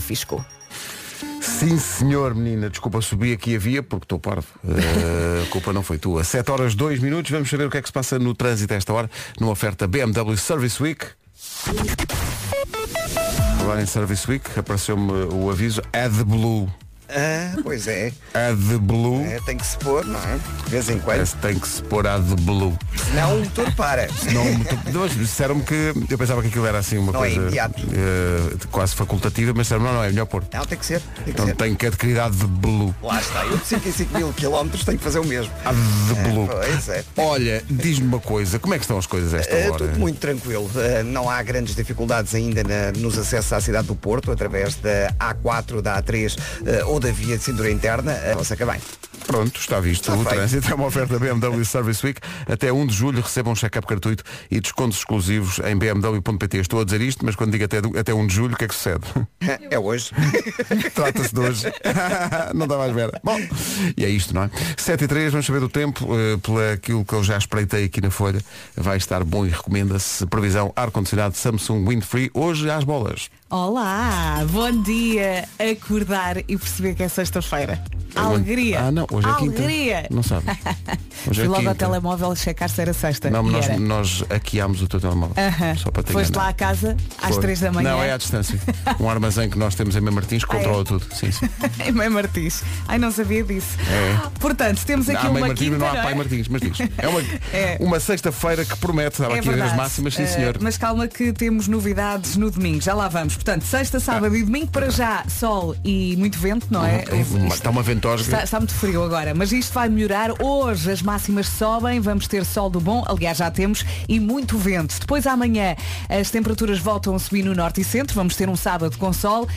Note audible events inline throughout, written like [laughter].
o fisco. Sim, senhor, menina. Desculpa, subi aqui a via porque estou parvo. [laughs] Uh, culpa não foi tua. 7 horas 2 minutos. Vamos saber o que é que se passa no trânsito a esta hora, numa oferta BMW Service Week. Agora em Service Week apareceu-me o aviso AdBlue. Ah, pois é. AdBlue. é. Tem que se pôr, não é? De vez em quando. Que tem que se pôr AdBlue. Senão o motor para. Não, mas disseram-me que eu pensava que aquilo era assim uma Não é coisa imediato. eh, quase facultativa, mas disseram não, não é melhor pôr. Não, tem que ser. Tem que Então ser. tem que adquirir AdBlue. Lá está. Eu de 5 em 5 mil quilómetros tenho que fazer o mesmo. AdBlue. Pois é. Olha, diz-me uma coisa, como é que estão as coisas a esta É, hora? tudo muito tranquilo. Eh, não há grandes dificuldades ainda na- nos acessos à cidade do Porto, através da A4, da A3 eh, ou da via de cintura interna. Uh, você bem. Pronto, está visto. Está o feito. trânsito é uma oferta BMW [laughs] Service Week. Até 1 de julho recebam um check-up gratuito e descontos exclusivos em bmw.pt. Estou a dizer isto, mas quando digo até, até 1 de julho, o que é que sucede? [laughs] É hoje. [laughs] Trata-se de hoje. não estava à espera. Bom, e é isto, não é? 7 e 3, vamos saber do tempo. eh, pelo aquilo que eu já espreitei aqui na folha. Vai estar bom e recomenda-se. Previsão ar-condicionado Samsung Windfree. Hoje às bolas. Olá, bom dia. Acordar e perceber que é sexta-feira. Alegria. Ah, não, hoje é quinta. Alegria. Não sabe. [laughs] Hoje Fui é logo ao quinta. telemóvel checar se era sexta. Não, E nós, era. nós hackeámos o teu telemóvel. Aham. Só para ter Foste lá à casa às Foi. 3 da manhã. Não, é à distância. [laughs] Um armazém que nós temos em Mem Martins controla é? tudo. Sim, sim. [laughs] em Mãe Martins. Ai, não sabia disso. É. Portanto, temos aqui há Mãe uma Martins, quinta, mas não há não Pai é? Martins, mas diz. É uma, É. uma sexta-feira que promete, estava É aqui a ver as verdade. máximas, sim Eh, senhor. mas calma que temos novidades no domingo. Já lá vamos. Portanto, sexta, sábado e domingo para já sol e muito vento, não é? É uma- Está uma ventosga. Está, está muito frio agora, mas isto vai melhorar. Hoje as máximas sobem, vamos ter sol do bom, aliás já temos, e muito vento. Depois amanhã as temperaturas voltam a subir no norte e centro, vamos ter um sábado com sol.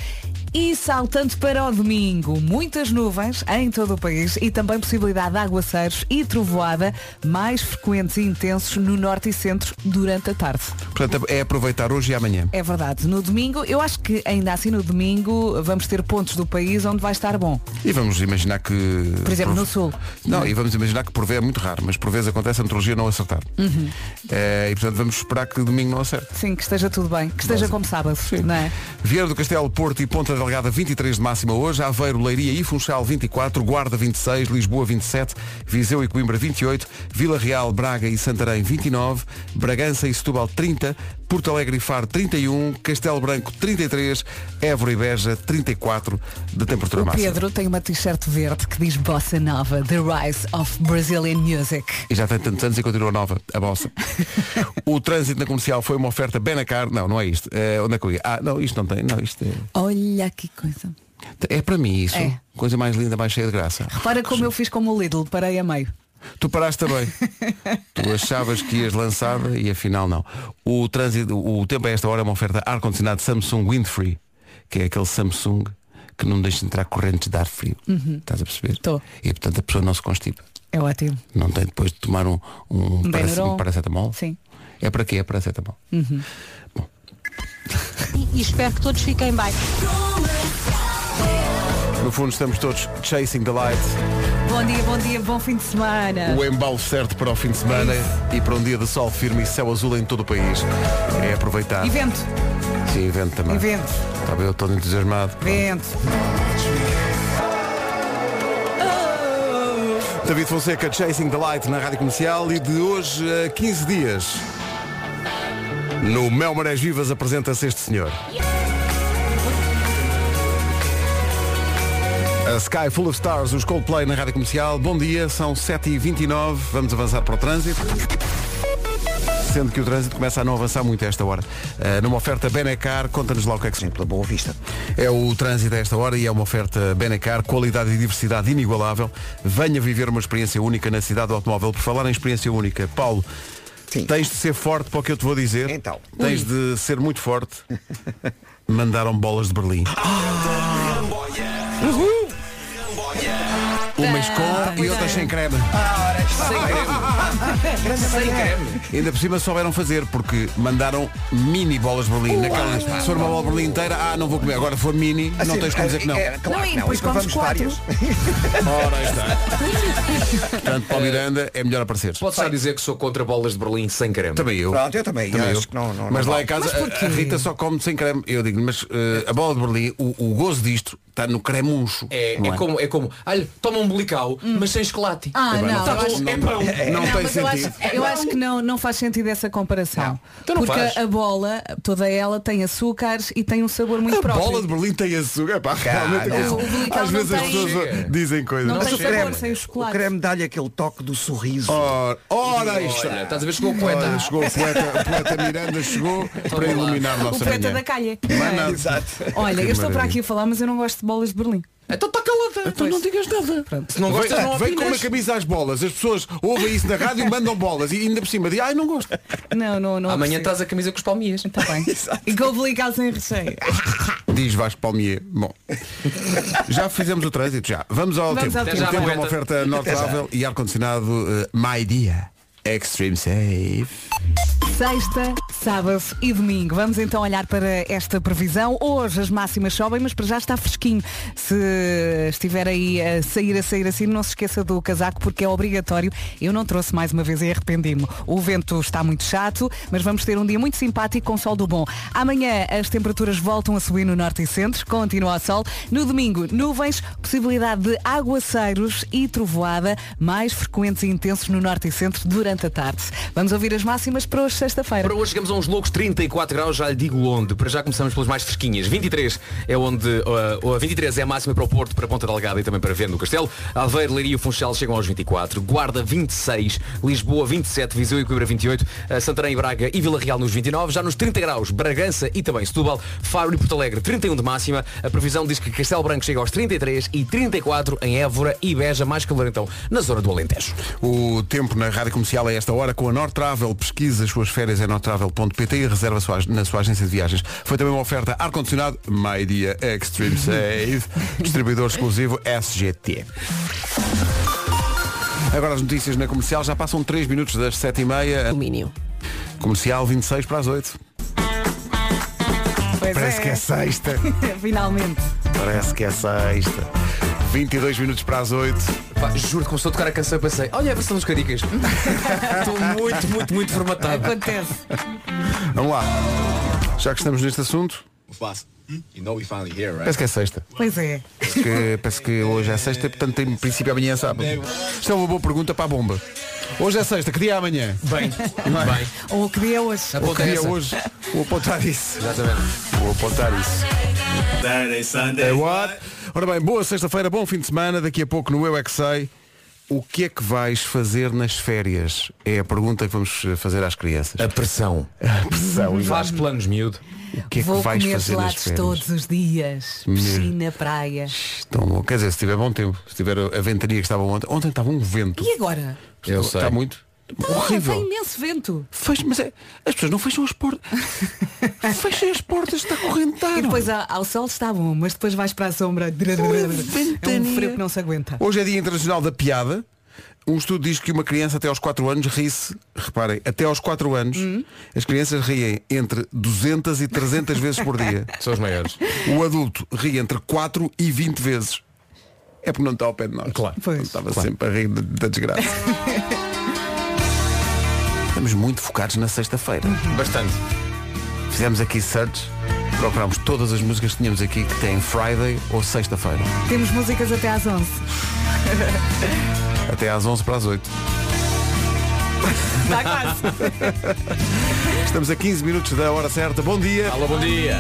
E saltando para o domingo, muitas nuvens em todo o país e também possibilidade de aguaceiros e trovoada mais frequentes e intensos no norte e centro durante a tarde. Portanto, é aproveitar hoje e amanhã. É verdade. No domingo, eu acho que ainda assim no domingo vamos ter pontos do país onde vai estar bom. E vamos imaginar que. Por exemplo, no sul. Não, e vamos imaginar que por vezes é muito raro, mas por vezes acontece a meteorologia não acertar. Uhum. Eh, e portanto vamos esperar que domingo não acerte. Sim, que esteja tudo bem. Que esteja como sábado. Não é? Vieira do Castelo, Porto e Ponta Delgada 23 de máxima hoje, Aveiro, Leiria e Funchal 24, Guarda 26, Lisboa 27, Viseu e Coimbra 28, Vila Real, Braga e Santarém 29, Bragança e Setúbal 30, Porto Alegre e Faro 31, Castelo Branco 33, Évora e Beja 34 de temperatura O máxima. Pedro tem uma t-shirt verde que diz Bossa Nova, The Rise of Brazilian Music. E já tem tantos anos e continua nova, a bolsa. [laughs] o trânsito na comercial foi uma oferta Benacar. Não, não é isto. É, onde é que eu ia? Ah, não, isto não tem. Não, isto é, Olha que coisa. é para mim isso. É. Coisa mais linda, mais cheia de graça. Repara como eu fiz como o Lidl, parei a meio. Tu paraste também. [laughs] tu achavas que ias lançada e afinal não. O trânsito, o tempo a esta hora é uma oferta ar-condicionado Samsung Windfree, que é aquele Samsung que não deixa entrar correntes de ar frio. Estás a perceber? Tô. E portanto a pessoa não se constipa. É ótimo. Não tem depois de tomar um, um, Um Benuron. um paracetamol? Sim. É para quê? É paracetamol. e espero que todos fiquem bem. No fundo estamos todos chasing the light. Bom dia, bom dia, bom fim de semana. O embalo certo para o fim de semana e para um dia de sol firme e céu azul em todo o país. É aproveitar. E vento, Sim, evento também. e vento, Está bem, eu estou entusiasmado. vento. David Fonseca, Chasing the Light na Rádio Comercial e de hoje a 15 dias. No Mel Marés Vivas apresenta-se este senhor. A Sky Full of Stars, os Coldplay na Rádio Comercial. Bom dia, são 7h29, vamos avançar para o trânsito. Sendo que o trânsito começa a não avançar muito a esta hora. Uh, numa oferta Benecar, conta-nos lá o que é que se Pela Boa Vista. é o trânsito a esta hora e é uma oferta Benecar, qualidade e diversidade inigualável. Venha viver uma experiência única na cidade do automóvel. Por falar em experiência única, Paulo, Sim. tens de ser forte para o que eu te vou dizer. Então. Tens de ser muito forte. [laughs] Mandaram bolas de Berlim. O Umas com e outras sem creme. Sem creme. Sem creme. Ainda por cima souberam fazer, porque mandaram mini bolas de Berlim. Naquela, se for uma bola de Berlim inteira, ah, não vou comer. Agora for mini, não Assim, tens como dizer que não. é, claro Não, e que não. depois comes quatro. [laughs] Ora, aí está. Portanto, para o Miranda é melhor aparecer. Posso só dizer que sou contra bolas de Berlim sem creme. Também eu. Pronto, eu também. Também eu acho que não, não, mas não lá vale. em casa a Rita só come sem creme. Eu digo, mas eh, a bola de Berlim, o, o gozo disto está no cremuncho. É, não é, como, é como, olha, toma um umbilical, mas sem chocolate. Ah, Também não. não acho- não- é pão. não Não, tem mas eu sentido. acho, eu acho que não, não faz sentido essa comparação. Então não Porque faz. a bola, toda ela tem açúcares e tem um sabor muito A próprio. bola de Berlim tem açúcar. Pá, realmente, não. é. O umbilical às não vezes as tem. pessoas Chega. dizem coisas. Não Mas tem o sabor creme, sem o o chocolate. creme dá-lhe aquele toque do sorriso. Ora, ora. Olha, estás a ver chegou o poeta. Olha, chegou o poeta, o poeta Miranda chegou para iluminar a O nossa poeta manhã. da calha. Olha, eu estou para aqui a falar, mas eu não gosto de bolas de Berlim. Então está calada. Então não digas nada. Se não gostas, não vem, vem com uma opinas. camisa às bolas. As pessoas ouvem isso na rádio e mandam bolas. E ainda por cima dizem, ai não gosto. Não, não, não. Amanhã estás a camisa com os palmias. Está bem. [laughs] E com o sem recheio. [laughs] Diz Vasco Palmier. Bom, já fizemos o trânsito, já. Vamos ao Vamos tempo. ao o tempo. tempo é uma oferta Norte Travel e ar-condicionado uh, My Dia. Extreme Safe. Sexta, sábado e domingo. Vamos então olhar para esta previsão. Hoje as máximas sobem, mas para já está fresquinho. Se estiver aí a sair, a sair assim, não se esqueça do casaco porque é obrigatório. Eu não trouxe mais uma vez e arrependi-me. O vento está muito chato, mas vamos ter um dia muito simpático com sol do bom. Amanhã as temperaturas voltam a subir no norte e centro, continua o sol. No domingo, nuvens, possibilidade de aguaceiros e trovoada mais frequentes e intensos no norte e centro durante a tarde. Vamos ouvir as máximas para hoje, sexta-feira. Para hoje chegamos a uns loucos 34 graus, já lhe digo onde. Para já começamos pelas mais fresquinhas. 23 é onde. Uh, 23 é a máxima para o Porto, para Ponta Delgada e também para Vendo no Castelo. Aveiro, Leiria e Funchal chegam aos 24. Guarda 26. Lisboa 27. Viseu e Coimbra 28. Uh, Santarém, Braga e Vila Real nos 29. Já nos 30 graus, Bragança e também Setúbal. Faro e Porto Alegre 31 de máxima. A previsão diz que Castelo Branco chega aos 33 e 34 em Évora e Beja, mais calor então na zona do Alentejo. O tempo na rádio comercial a esta hora com a North Travel. Pesquisa as suas férias em nortravel.pt e reserva sua- na sua agência de viagens. Foi também uma oferta ar-condicionado My Dia Extreme Safe. [laughs] distribuidor exclusivo SGT. Agora as notícias na comercial já passam 3 minutos das 7h30. Alumínio. Comercial 26 para as 8. Pois Parece que é sexta. [laughs] Finalmente. Parece que é sexta. 22 minutos para as 8. Pá, juro que começou a tocar a canção e pensei, olha a versão dos caricas. Estou muito, muito, muito formatado. Acontece. Vamos lá. Já que estamos neste assunto, you know we finally here, right? parece que é sexta. Pois é. que parece que hoje é sexta, portanto tem princípio amanhã é sábado. Isto é uma boa pergunta para a bomba. Hoje é sexta, que dia é amanhã? Bem, bem. Ou o que dia é hoje. Ou que é dia é hoje? Vou apontar isso. Exatamente. Vou apontar isso. Saturday, Sunday. É what? Ora bem, boa sexta-feira, bom fim de semana. Daqui a pouco no Eu É Que Sei. O que é que vais fazer nas férias? É a pergunta que vamos fazer às crianças. A pressão. [laughs] A pressão. Faz planos, miúdo. O que é que Vou vais comer fazer nas férias? todos os dias. Piscina, praia. Tão bom. Quer dizer, se tiver bom tempo, se tiver a ventania que estava ontem. Ontem estava um vento. E agora? Eu sei. Está muito. Ah, Horrível. tem imenso vento. Fecha, mas é, as pessoas não fecham as portas. [laughs] Fechem as portas, está E correntado. depois ao, ao sol está bom, mas depois vais para a sombra. É um ventania. frio que não se aguenta. Hoje é Dia Internacional da Piada. Um estudo diz que uma criança até aos 4 anos ri-se, reparem, até aos 4 anos, as crianças riem entre 200 e 300 vezes por dia. São os maiores. O adulto ri entre 4 e 20 vezes. É porque não está ao pé de nós. Claro. Pois. Estava sempre a rir da desgraça. Estamos muito focados na sexta-feira. Bastante. Fizemos aqui search, procurámos todas as músicas que tínhamos aqui que têm Friday ou sexta-feira. Temos músicas até às 11. Até às 11 para as 8. Está quase. Estamos a 15 minutos da hora certa. Bom dia. Alô, bom dia.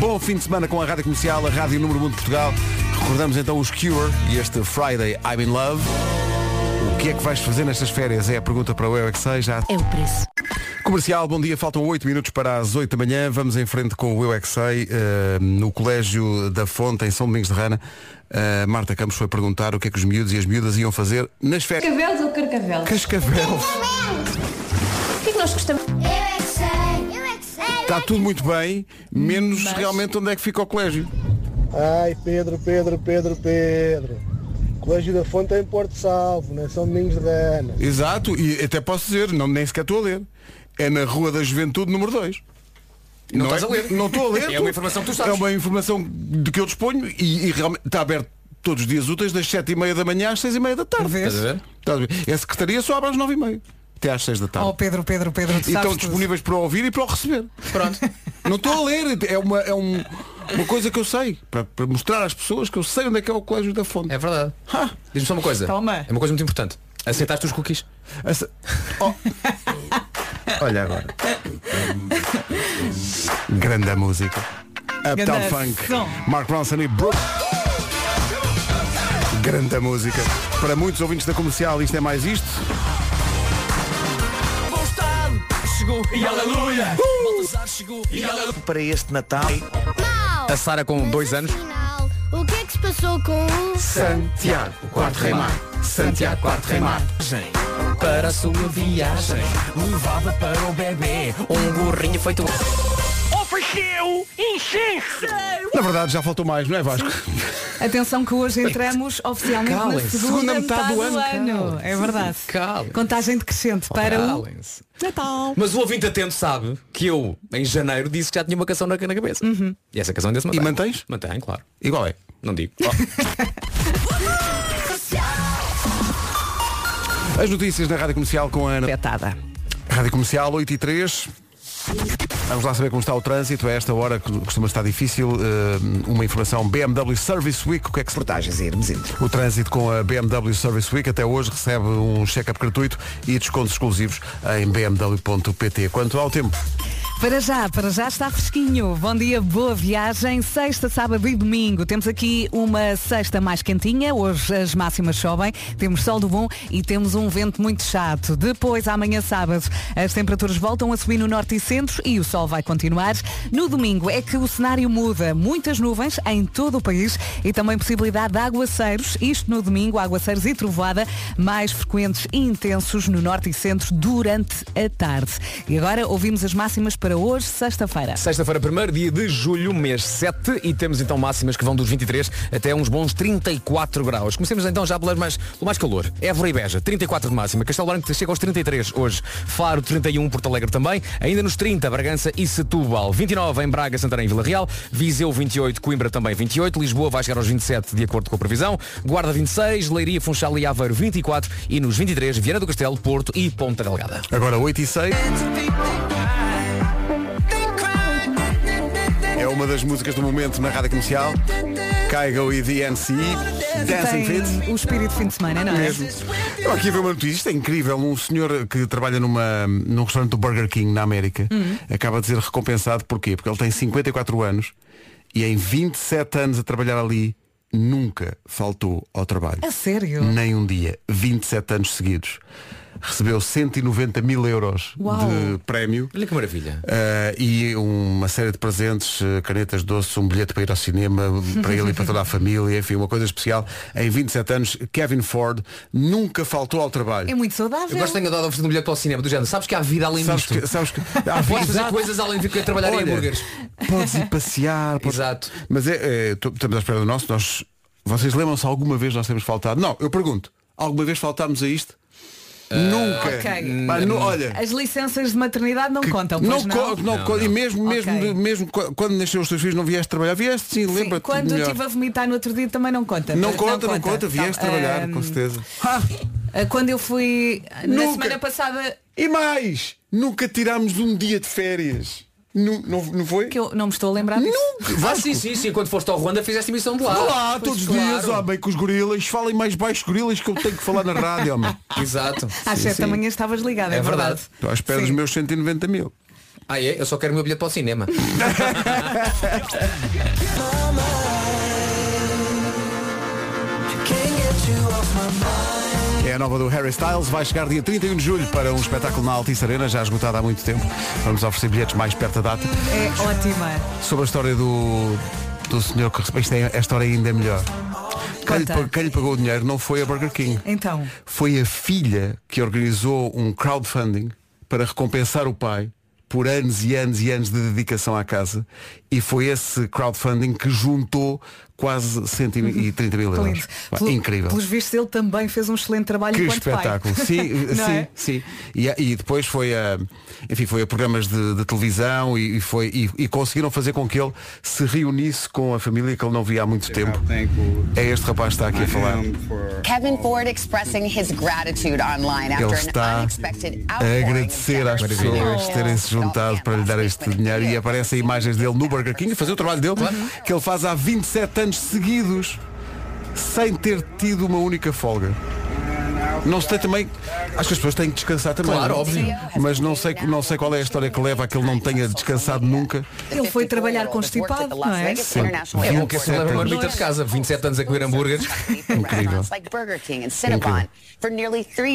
Bom fim de semana com a Rádio Comercial, a Rádio Número 1 de Portugal. Recordamos então os Cure e este Friday I'm in Love. O que é que vais fazer nestas férias? É a pergunta para o Eu é que sei, já. É o preço. Comercial, bom dia, faltam 8 minutos para as 8 da manhã. Vamos em frente com o Eu é que sei, eh, no Colégio da Fonte, em São Domingos de Rana. A Marta Campos foi perguntar o que é que os miúdos e as miúdas iam fazer nas férias. Cascavéis ou carcavelos? Cascavel. O que é que nós gostamos? Eu é que sei, eu é que sei. Está tudo muito bem, menos realmente onde é que fica o colégio. Ai, Pedro, Pedro, Pedro, Pedro. Colégio da Fonte é em Porto Salvo, não é São Domingos da Ana. Exato, e até posso dizer, não, nem sequer estou a ler. É na Rua da Juventude número 2. Não é- estás a ler. Não estou a ler. [laughs] É uma informação que tu sabes. É uma informação de que eu disponho e, e realmente está aberto todos os dias úteis das 7 e meia da manhã às 6 e meia da tarde. Vês? Estás a ver? Estás a ver? A secretaria só abre às 9 e meia. Até às 6 da tarde. Oh Pedro, Pedro, Pedro, tu e estão sabes tudo. disponíveis para ouvir e para o receber. Pronto. Não estou a ler, é uma, é um- uma coisa que eu sei, para, para mostrar às pessoas que eu sei onde é que é o colégio da fonte. É verdade. Ha! Diz-me só uma coisa. Toma. É uma coisa muito importante. Aceitaste os cookies? Essa- Oh. [laughs] Olha agora. Grande a música. Uptown Funk. som. Mark Ronson e Brooke. Grande a música. Para muitos ouvintes da comercial, isto é mais isto. Para este Natal. A Sara com dois anos. O que é que se passou com o... Santiago, quarto remar. Santiago, quarto remar. Para a sua viagem, levava para o bebê um gorrinho feito. Na verdade já faltou mais, não é Vasco? Atenção que hoje entramos oficialmente na Calem-se. segunda, metade, do ano. Calem-se. É verdade. Calem-se. Contagem decrescente para o Calem-se. Natal. Mas o ouvinte atento sabe que eu, em janeiro, disse que já tinha uma canção na, na cabeça. E essa canção ainda se mantém. E mantens? Mantém, claro. Igual é. Não digo. [laughs] As notícias na Rádio Comercial com a Ana. Petada. Rádio Comercial 8 e 3. Vamos lá saber como está o trânsito. A esta hora que costuma estar difícil. eh, uma informação BMW Service Week. O que é que se Portagens em Hermesindre. O trânsito com a BMW Service Week até hoje recebe um check-up gratuito e descontos exclusivos em bmw.pt. Quanto ao tempo, Para já, para já está fresquinho. Bom dia, boa viagem. Sexta, sábado e domingo. Temos aqui uma sexta mais quentinha. Hoje as máximas sobem. Temos sol do bom e temos um vento muito chato. Depois, amanhã sábado, as temperaturas voltam a subir no norte e centro e o sol vai continuar. No domingo é que o cenário muda. Muitas nuvens em todo o país e também possibilidade de aguaceiros. Isto no domingo, aguaceiros e trovoada mais frequentes e intensos no norte e centro durante a tarde. E agora ouvimos as máximas para hoje, sexta-feira. Sexta-feira, primeiro dia de julho, mês 7, e temos então máximas que vão dos 23 até uns bons 34 graus. Comecemos então já pelas mais, pelo mais calor. Évora e Beja, 34 de máxima. Castelo Branco chega aos 33 hoje. Faro, 31, Porto Alegre também. Ainda nos 30, Bragança e Setúbal. 29 em Braga, Santarém e Vila Real. Viseu, 28, Coimbra também 28. Lisboa vai chegar aos 27, de acordo com a previsão. Guarda, 26. Leiria, Funchal e Aveiro, 24. E nos 23, Viana do Castelo, Porto e Ponta Delgada. agora 8 e 6. Uma das músicas do momento na Rádio Comercial. Caigo e DNC. Dancing Fit. O espírito de fim de semana, não é? Mesmo. Eu aqui ver uma notícia, isto é incrível. Um senhor que trabalha numa, num restaurante do Burger King na América Hum. acaba de ser recompensado porquê? Porque ele tem 54 anos e em 27 anos a trabalhar ali nunca faltou ao trabalho. A sério? Nem um dia. 27 anos seguidos. Recebeu 190 mil euros Uau. de prémio. Olha que maravilha. Uh, e uma série de presentes, uh, canetas doces, um bilhete para ir ao cinema, para ele e para toda a família, enfim, uma coisa especial. Em 27 anos, Kevin Ford nunca faltou ao trabalho. É muito saudável. Eu gosto de tenho dado a oferecer um bilhete para o cinema do género. Sabes que há vida além Sabes disto. que, sabes que [laughs] há Podes fazer coisas além de trabalhar em Olha, hambúrgueres. Podes ir passear. podes- Exato. Mas é, é, estamos à espera do nosso. Nós, vocês lembram-se alguma vez nós temos faltado? Não, eu pergunto. Alguma vez faltámos a isto? Nunca. ok. Pá, nu- olha. As licenças de maternidade não contam, não, pois não? co- não co- E mesmo, mesmo, Ok. mesmo qu- quando nasceu os teus filhos não vieste trabalhar. Vieste sim, Sim, lembra-te. quando eu melhor. estive a vomitar no outro dia também não conta. Não conta, não conta, vieste Tá, trabalhar, ahm, com certeza. ah, [laughs] Quando eu fui na Nunca. semana passada, E mais, nunca tirámos um dia de férias. Nu- Não, não foi? que eu não me estou a lembrar disso. Ah, sim, sim, sim. Quando foste ao Ruanda fizeste emissão de lá. Lá, Pois, todos os claro. dias, bem com os gorilas, falem mais baixo gorilas que eu tenho que falar na rádio, homem. [laughs] Exato. Às sete da manhã estavas ligada, é, É verdade. Estou à espera dos meus 190 mil. Ah, é? Eu só quero o meu bilhete para o cinema. [laughs] É a nova do Harry Styles, vai chegar dia 31 de julho para um espetáculo na Altice Arena, já esgotado há muito tempo. Vamos oferecer bilhetes mais perto da data. É ótima. Sobre a história do, do senhor que recebeu, é, a história ainda é melhor. Quem lhe, quem lhe pagou o dinheiro não foi a Burger King. Então, Foi a filha que organizou um crowdfunding para recompensar o pai por anos e anos e anos de dedicação à casa e foi esse crowdfunding que juntou quase 130 [laughs] mil euros. Pelo- Incrível. Pelos vistos ele também fez um excelente trabalho Que enquanto espetáculo. pai. Sim, [laughs] sim, é? sim. E, e depois foi a, enfim, foi a programas de, de televisão e, e foi, e, e conseguiram fazer com que ele se reunisse com a família que ele não via há muito tempo. É este rapaz que está aqui a falar. Kevin Ford expressing his gratitude online Ele after está an unexpected a agradecer às pessoas terem se juntado para lhe dar este dinheiro e aparecem imagens dele no Burger King a fazer o trabalho dele que ele faz há 27 anos seguidos sem ter tido uma única folga. Não se tem também. Acho que as pessoas têm que descansar também. Claro, não é? óbvio. Mas não sei, não sei qual é a história que leva a que ele não tenha descansado nunca. Ele foi trabalhar constipado, não é? Sim. É bom que assim leva uma 27 marmita de casa, 27 anos a comer hambúrgueres. Incrível.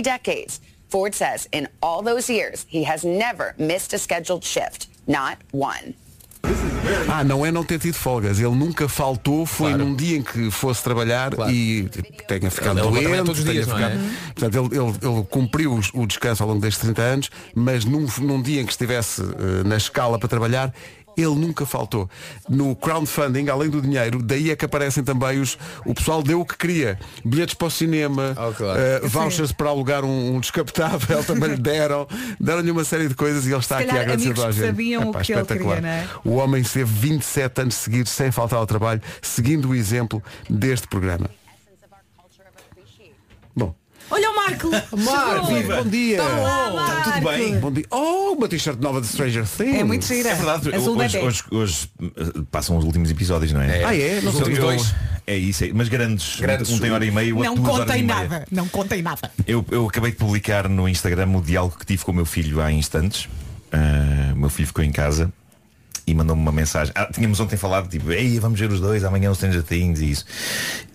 Decades. Ford says in all those years, he has never missed a scheduled shift. Not one. Ah, não é não ter tido folgas. Ele nunca faltou, foi Claro. num dia em que fosse trabalhar Claro. e tenha ficado Ele- ele doente. trabalha todos os dias, não ficado- é? Portanto, ele, ele- ele cumpriu o descanso ao longo destes 30 anos, mas num, num dia em que estivesse eh, na escala para trabalhar, ele nunca faltou. No crowdfunding, além do dinheiro, daí é que aparecem também os. O pessoal deu o que queria. Bilhetes para o cinema, Oh, claro. eh, vouchers para alugar um, um descapotável, [laughs] também lhe deram. Deram-lhe uma série de coisas e ele está Se aqui a agradecer toda a gente. sabiam o Epá, que ele espetacular. queria, não é? O homem esteve 27 anos seguidos sem faltar ao trabalho, seguindo o exemplo deste programa. Olha o Marco! [laughs] Marco, viva! bom dia! Olá, tudo bem? Bom dia! Oh, uma t-shirt nova de Stranger Things! É muito gira. É verdade, Azul hoje, bebê. hoje, hoje, uh, passam os últimos episódios, não é? Ah, é? Não Os últimos dois. É isso, é, mas grandes. Grandes. Um tem hora e meia, o outro Não duas horas contei e meia. nada. Não contei nada. Eu, eu acabei de publicar no Instagram o diálogo que tive com o meu filho há instantes. Ah, o meu filho ficou em casa e mandou-me uma mensagem. Ah, tínhamos ontem falado, tipo, ei, vamos ver os dois, amanhã os Stranger Things e isso.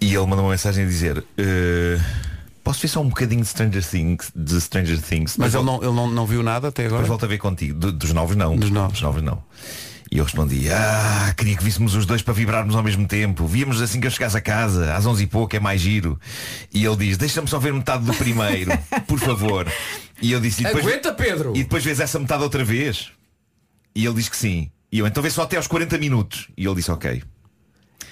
E ele mandou uma mensagem a dizer, "Eh, posso ver só um bocadinho de Stranger Things, de Stranger Things? Mas ele, não, ele não, não viu nada até agora? Depois volto a ver contigo. Do- dos novos não. Dos novos. Dos novos não. E eu respondi, ah, queria que víssemos os dois para vibrarmos ao mesmo tempo. Víamos assim que eu chegasse a casa, às 11 e pouco, é mais giro. E ele diz, deixa-me só ver metade do primeiro, [laughs] por favor. E eu disse, e depois, Aguenta, Pedro! e depois vês essa metade outra vez? E ele diz que sim. E eu, então vê só até aos 40 minutos. E ele disse, ok.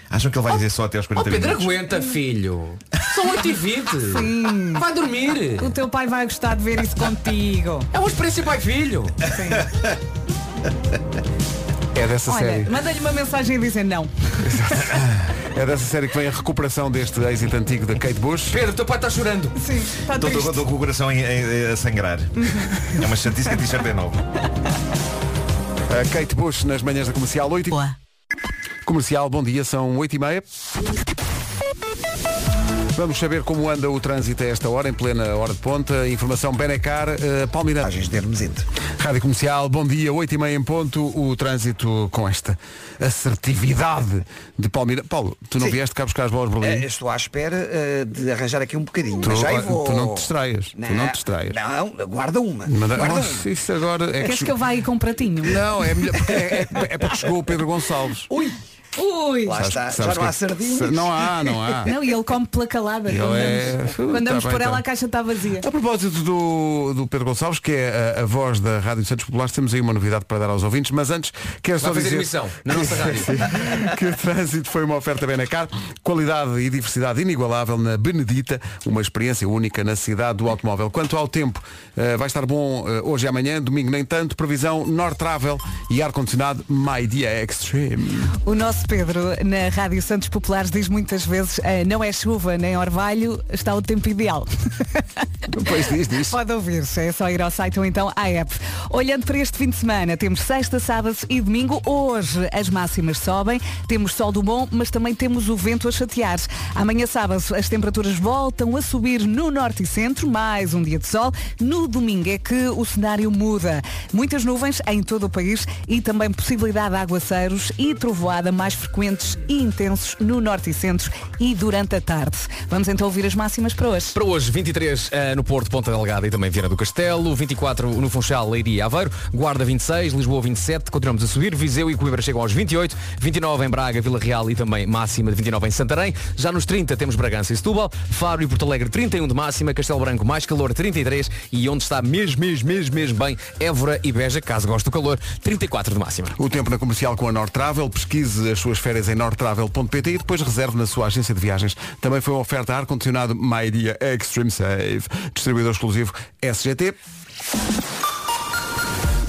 Acham que ele vai dizer só até aos Oh 40 Pedro, minutos? aguenta, filho! São 8 e 20 Sim. Vai dormir! O teu pai vai gostar de ver isso contigo. É uma experiência pai-filho! É dessa Olha, série. manda-lhe uma mensagem a dizer não. É dessa série que vem a recuperação deste êxito antigo da Kate Bush. Pedro, teu pai está chorando! Sim, está Estou triste. estou com o coração em- em- a sangrar. É uma chatice que a t-shirt é nova. [laughs] A Kate Bush nas manhãs da comercial 8 e... Boa. Comercial, bom dia, são 8 e meia. Vamos saber como anda o trânsito a esta hora, em plena hora de ponta. Informação Benecar, uh, Palmeirante. Imagens de Hermesinde. Rádio Comercial, bom dia, 8 e meia em ponto. O trânsito com esta assertividade de Palmeira. Paulo, tu não Sim. vieste cá buscar as bolas de Eh, Berlim? estou à espera eh, de arranjar aqui um bocadinho. Tu- mas já vou. tu não te distraias, tu não te distraias. Não, guarda uma. Manda- Guarda Nossa, uma. isso agora é Queres que eu vá aí com um pratinho? Não, é, melhor, porque é, é- é porque chegou o Pedro Gonçalves. Ui, Ui! lá está. Já não há que- sardinhas. Não há, não há. Não, e ele come pela calada. Ele quando é- damos, Uh, quando tá damos bem, por ela tá. a caixa está vazia. A propósito do, do Pedro Gonçalves, que é a, a voz da Rádio Santos Populares, temos aí uma novidade para dar aos ouvintes, mas antes quero só Vai dizer emissão na nossa [laughs] rádio. que o trânsito foi uma oferta Benacar, qualidade e diversidade inigualável na Benedita, uma experiência única na cidade do automóvel. Quanto ao tempo, eh, vai estar bom eh, hoje e amanhã, domingo nem tanto, previsão North Travel e ar-condicionado My Dia Extreme. O nosso Pedro, na Rádio Santos Populares, diz muitas vezes "Ah, não é chuva nem orvalho, está o tempo ideal. [laughs] Pois diz, diz. Pode ouvir, é só ir ao site ou então à app. Olhando para este fim de semana, temos sexta, sábado e domingo. Hoje as máximas sobem, temos sol do bom, mas também temos o vento a chatear. Amanhã sábado as temperaturas voltam a subir no norte e centro, mais um dia de sol. No domingo é que o cenário muda. Muitas nuvens em todo o país e também possibilidade de aguaceiros e trovoada mais frequentes e intensos no norte e centro e durante a tarde. Vamos então ouvir as máximas para hoje. Para hoje, 23 ah, no Porto, Ponta Delgada e também Viana do Castelo, 24 no Funchal, Leiria e Aveiro, Guarda 26, Lisboa 27, continuamos a subir, Viseu e Coimbra chegam aos 28, 29 em Braga, Vila Real e também máxima de 29 em Santarém. Já nos 30 temos Bragança e Setúbal, Faro e Porto Alegre 31 de máxima, Castelo Branco mais calor 33 e onde está mesmo, mesmo, mesmo, mesmo bem, Évora e Beja, caso goste do calor, 34 de máxima. O tempo na comercial com a Nord Travel, pesquise as suas férias em nordtravel.pt e depois reserve na sua agência de viagens. Também foi uma oferta ar-condicionado My Dia Extreme Save, distribuidor exclusivo SGT.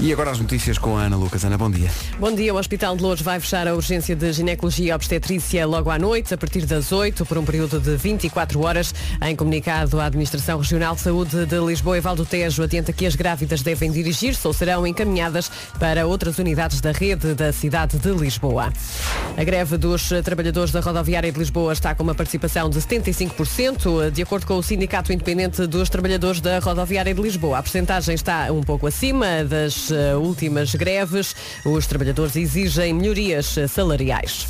E agora as notícias com a Ana Lucas. Ana, bom dia. Bom dia. O Hospital de Lourdes vai fechar a urgência de ginecologia e obstetrícia logo à noite, a partir das 8, por um período de 24 horas. Em comunicado, a Administração Regional de Saúde de Lisboa e Val do Tejo adianta que as grávidas devem dirigir-se ou serão encaminhadas para outras unidades da rede da cidade de Lisboa. A greve dos trabalhadores da rodoviária de Lisboa está com uma participação de 75%, de acordo com o Sindicato Independente dos Trabalhadores da Rodoviária de Lisboa. A percentagem está um pouco acima das uh, últimas greves. Os trabalhadores exigem melhorias uh, salariais.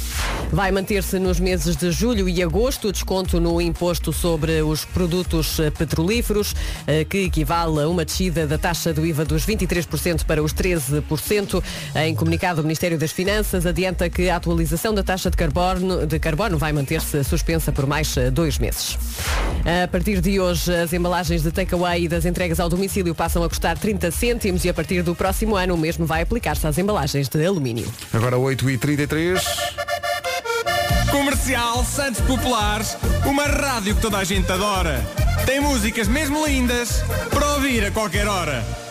Vai manter-se nos meses de julho e agosto o desconto no imposto sobre os produtos uh, petrolíferos, que equivale a uma descida da taxa do IVA dos 23% para os 13%. Em comunicado, o Ministério das Finanças adianta que a atualização da taxa de carbono, de carbono vai manter-se suspensa por mais dois meses. A partir de hoje, as embalagens de takeaway e das entregas ao domicílio passam a custar 30 cêntimos e a partir do próximo ano o mesmo vai aplicar-se às embalagens de alumínio. Agora 8h33. Comercial Santos Populares, uma rádio que toda a gente adora. Tem músicas mesmo lindas para ouvir a qualquer hora.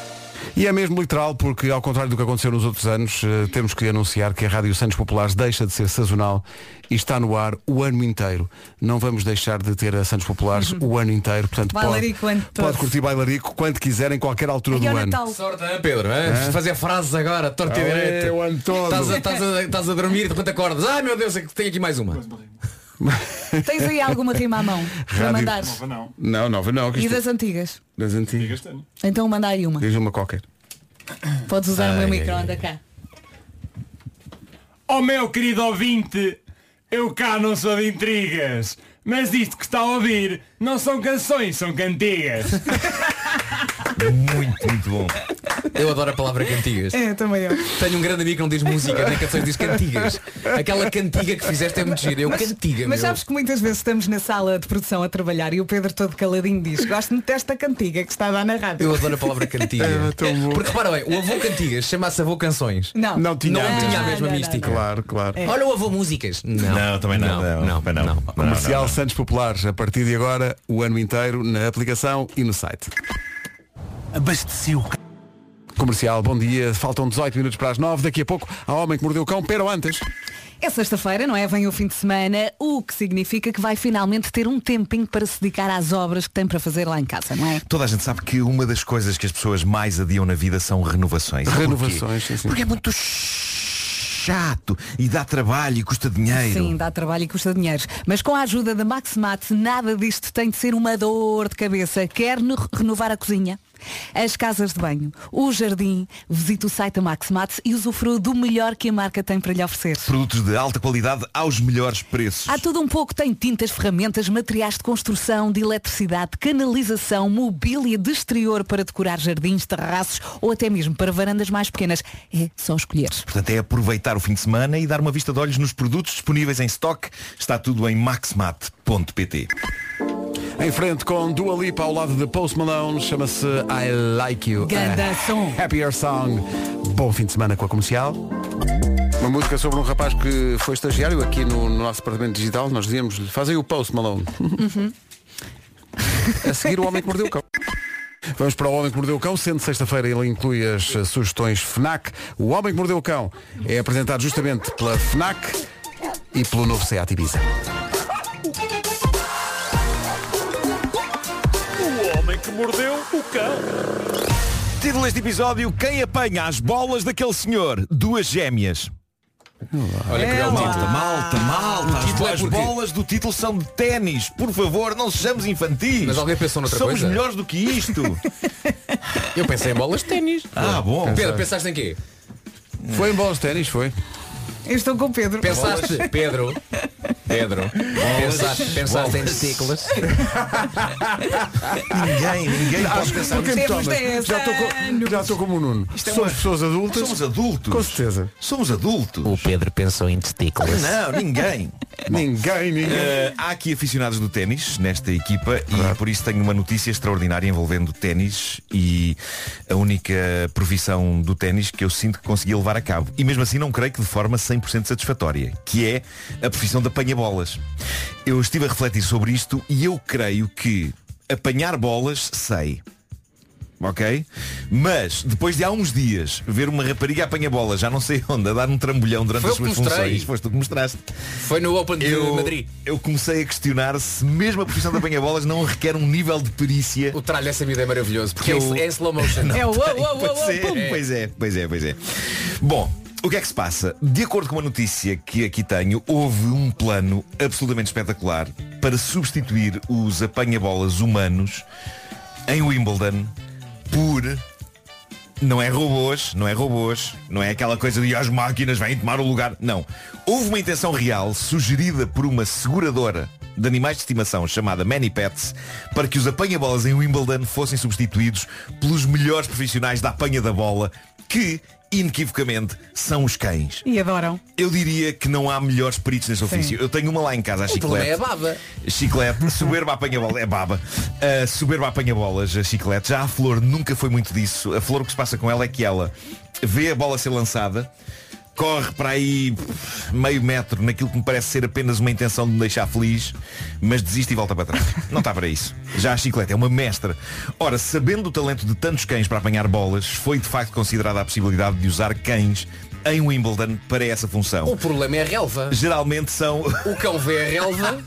E é mesmo literal porque, ao contrário do que aconteceu nos outros anos, eh, temos que anunciar que a Rádio Santos Populares deixa de ser sazonal e está no ar o ano inteiro. Não vamos deixar de ter a Santos Populares o ano inteiro. Portanto, pode, Bailarico o ano todo. pode curtir bailarico quando quiser, em qualquer altura E do ano. Natal. Sorte, hein, Pedro? hein? Hã? Fazer frases agora, torta e direito. é, o ano todo. Estás a, estás a- estás a dormir e de repente acordas. Ai meu Deus, é que tenho aqui mais uma. [laughs] Tens aí alguma rima à mão para Rádio- não. Não, nova não. que E isto- das antigas? das antigas. Então manda aí uma. Diz uma qualquer. Podes usar o meu Ai, micro, anda cá. Oh meu querido ouvinte, eu cá não sou de intrigas, mas isto que está a ouvir não são canções, são cantigas. [laughs] Muito, muito bom. Eu adoro a palavra cantigas. É, também eu. Tenho um grande amigo que não diz música, nem canções, diz cantigas. Aquela cantiga que fizeste é muito gira. Eu cantiga, Mas meu. sabes que muitas vezes estamos na sala de produção a trabalhar e o Pedro todo caladinho diz Gosto muito desta cantiga que está a dar na rádio. Eu adoro a palavra cantiga. É. Porque repara bem, o avô cantigas chama-se avô canções. Não. Não tinha, Não a tinha a mesma. não, mística. Claro, claro. Olha o avô músicas. Não, Não, também não. Não, não, não, não. Comercial Santos Populares, a partir de agora, o ano inteiro, na aplicação e no site. Abasteceu. Comercial, bom dia. Faltam 18 minutos para as 9. Daqui a pouco, a Homem que Mordeu o Cão, pero antes. É sexta-feira, não é? Vem o fim de semana, o que significa que vai finalmente ter um tempinho para se dedicar às obras que tem para fazer lá em casa, não é? Toda a gente sabe que uma das coisas que as pessoas mais adiam na vida são renovações. Renovações, sim, sim. Porque é muito chato e dá trabalho e custa dinheiro. Sim, dá trabalho e custa dinheiro. Mas com a ajuda da Maximat, nada disto tem de ser uma dor de cabeça. Quer no- renovar a cozinha? As casas de banho, o jardim, visite o site da Maximat e usufrua do melhor que a marca tem para lhe oferecer. Produtos de alta qualidade aos melhores preços. Há tudo um pouco, tem tintas, ferramentas, materiais de construção, de eletricidade, canalização, mobília de exterior para decorar jardins, terraços ou até mesmo para varandas mais pequenas. É só escolher. Portanto, é aproveitar o fim de semana e dar uma vista de olhos nos produtos disponíveis em stock. Está tudo em maxmat.pt. Em frente com Dua Lipa ao lado de Post Malone, chama-se I Like You. Ganda A som. Happier Song. Bom fim de semana com a comercial. Uma música sobre um rapaz que foi estagiário aqui no, no nosso departamento digital. Nós dizíamos, faz aí o Post Malone. [laughs] A seguir o Homem que Mordeu o Cão. Vamos para o Homem que Mordeu o Cão, sendo sexta-feira ele inclui as sugestões FNAC. O Homem que Mordeu o Cão é apresentado justamente pela FNAC e pelo novo Seat Ibiza. Mordeu o cão. Título deste episódio, quem apanha as bolas daquele senhor? Duas gêmeas. Olha que belo malta, título. malta, malta. As, título é as porque- bolas do título são de ténis. Por favor, não sejamos infantis. Mas alguém pensou noutra Somos coisa? melhores do que isto. Eu pensei em bolas de ténis. Ah, bom. Pedro, pensaste em quê? Foi em bolas de ténis, foi. Eu estou com o Pedro. Pensaste, Pedro, Pedro, pensaste, pensaste em testículos. [laughs] Ninguém, ninguém Acho pode pensar porque nisso. tomas. Já estou com- Já estou como o Nuno. Isto é Somos uma- pessoas adultas. Somos adultos. Com certeza. Somos adultos. O Pedro pensou em testículos. Não, ninguém. [laughs] Ninguém, ninguém. Eh, há aqui aficionados do ténis nesta equipa e por isso tenho uma notícia extraordinária envolvendo ténis e a única profissão do ténis que eu sinto que consegui levar a cabo. E mesmo assim não creio que de forma 100% satisfatória, que é a profissão de apanha-bolas. Eu estive a refletir sobre isto e eu creio que apanhar bolas sei. Ok? Mas, depois de há uns dias ver uma rapariga apanha bolas, já não sei [laughs] onde, a dar um trambolhão durante Foi as suas funções, foste tu que mostraste. Foi no Open de Eu, Madrid. eu comecei a questionar se mesmo a profissão de apanha-bolas não requer um nível de perícia. O tralho dessa vida é maravilhoso, porque Que é, eu- é slow motion. [laughs] É o uou, uou, uou, Pois uou, é, pum. pois é, pois é, pois é. Bom, o que é que se passa? De acordo com uma notícia que aqui tenho, houve um plano absolutamente espetacular para substituir os apanha-bolas humanos em Wimbledon por não é robôs, não é robôs, não é aquela coisa de as máquinas vêm tomar o lugar. Não. Houve uma intenção real sugerida por uma seguradora de animais de estimação chamada Many Pets para que os apanha-bolas em Wimbledon fossem substituídos pelos melhores profissionais da apanha da bola que, inequivocamente, são os cães. E adoram. Eu diria que não há melhores peritos nesse ofício. Eu tenho uma lá em casa, a O chiclete. é baba. Chiclete, [laughs] soberba apanha-bola, é baba. Uh, soberba apanha-bolas, a chiclete. Já a flor nunca foi muito disso. A flor o que se passa com ela é que ela vê a bola ser lançada, corre para aí meio metro naquilo que me parece ser apenas uma intenção de me deixar feliz, mas desiste e volta para trás. [laughs] Não está para isso. Já a chiclete é uma mestra. Ora, sabendo o talento de tantos cães para apanhar bolas, foi de facto considerada a possibilidade de usar cães em Wimbledon para essa função. O problema é a relva. Geralmente são O cão vê a relva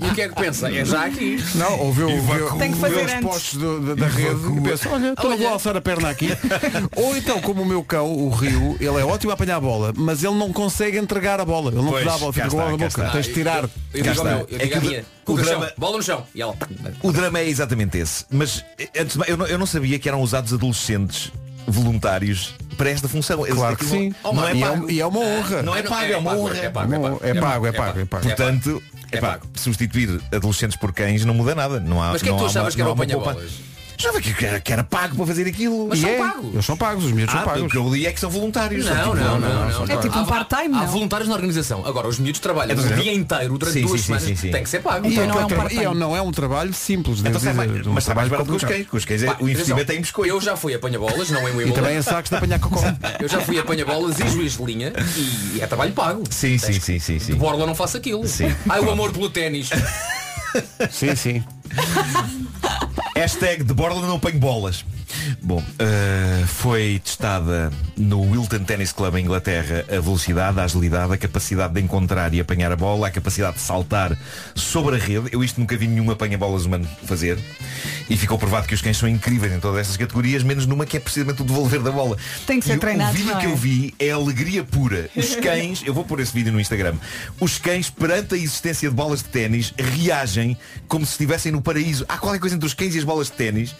e o que é que pensa? É já aqui. Não, ouviu, ouviu, Tem que fazer ouviu os antes. postos do- da, da rede e pensa, olha, estou Olha. vou alçar a perna aqui. [laughs] Ou então, como o meu cão, o Rio, ele é ótimo a apanhar a bola, mas ele não consegue entregar a bola. Ele não Pois, te dá a bola, fica cá com a bola na está, boca. cá Tens de tirar. Eu, eu Cá digo ao está. meu, eu É digo que à o minha, dra- o chão, drama- bola no chão. E ela. O drama é exatamente esse. Mas eh, antes de mais, eu não, eu não sabia que eram usados adolescentes voluntários para esta função. Eles- Claro que aquilo sim. Não, não é e, é, pago. um- e é uma honra. Não é pago, é uma honra. É pago, é pago. É pago, é pago, é pago. Portanto, É epá, pago. substituir adolescentes por cães não muda nada. Não há, Mas o que é não que tu há achavas uma- que era não o há uma poupa- apanha-bolas? Achava que era, que era pago para fazer aquilo. Mas E são é. pagos. Eles são pagos, os miúdos Ah, são pagos. o que eu li é que são voluntários. são Não, tipo- não, não, são não. É tipo Há- um part-time, Há não? voluntários na organização. Agora, os miúdos trabalham Então, o dia inteiro durante sim, duas sim, semanas. sim, sim. Tem que ser pago. E E não é um tra- part-time. e não é um trabalho simples, Então, dizer, um mas está mais trabalho barato com os cães. Com os cães é- Pá, o investimento atenção, é em biscoito. Eu já fui apanha-bolas, não em E Wimbledon. também em sacos de apanhar cocó. [laughs] Eu já fui apanha-bolas e juiz de linha e é trabalho pago. Sim, sim, sim, sim, De sim. borla não faço aquilo. Sim. Ai, o amor pelo ténis. [laughs] Sim, sim. [laughs] Hashtag de borla não ponho bolas. Bom, eh, foi testada no Wilton Tennis Club em Inglaterra a velocidade, a agilidade, a capacidade de encontrar e apanhar a bola, a capacidade de saltar sobre a rede. Eu isto nunca vi nenhum apanha-bolas humano fazer. E ficou provado que os cães são incríveis em todas estas categorias, menos numa que é precisamente o devolver da bola. Tem que ser E treinado, O vídeo não que é? eu vi é alegria pura. Os [laughs] cães, eu vou pôr esse vídeo no Instagram, os cães perante a existência de bolas de ténis reagem como se estivessem no paraíso. Há qualquer coisa entre os cães e as bolas de ténis.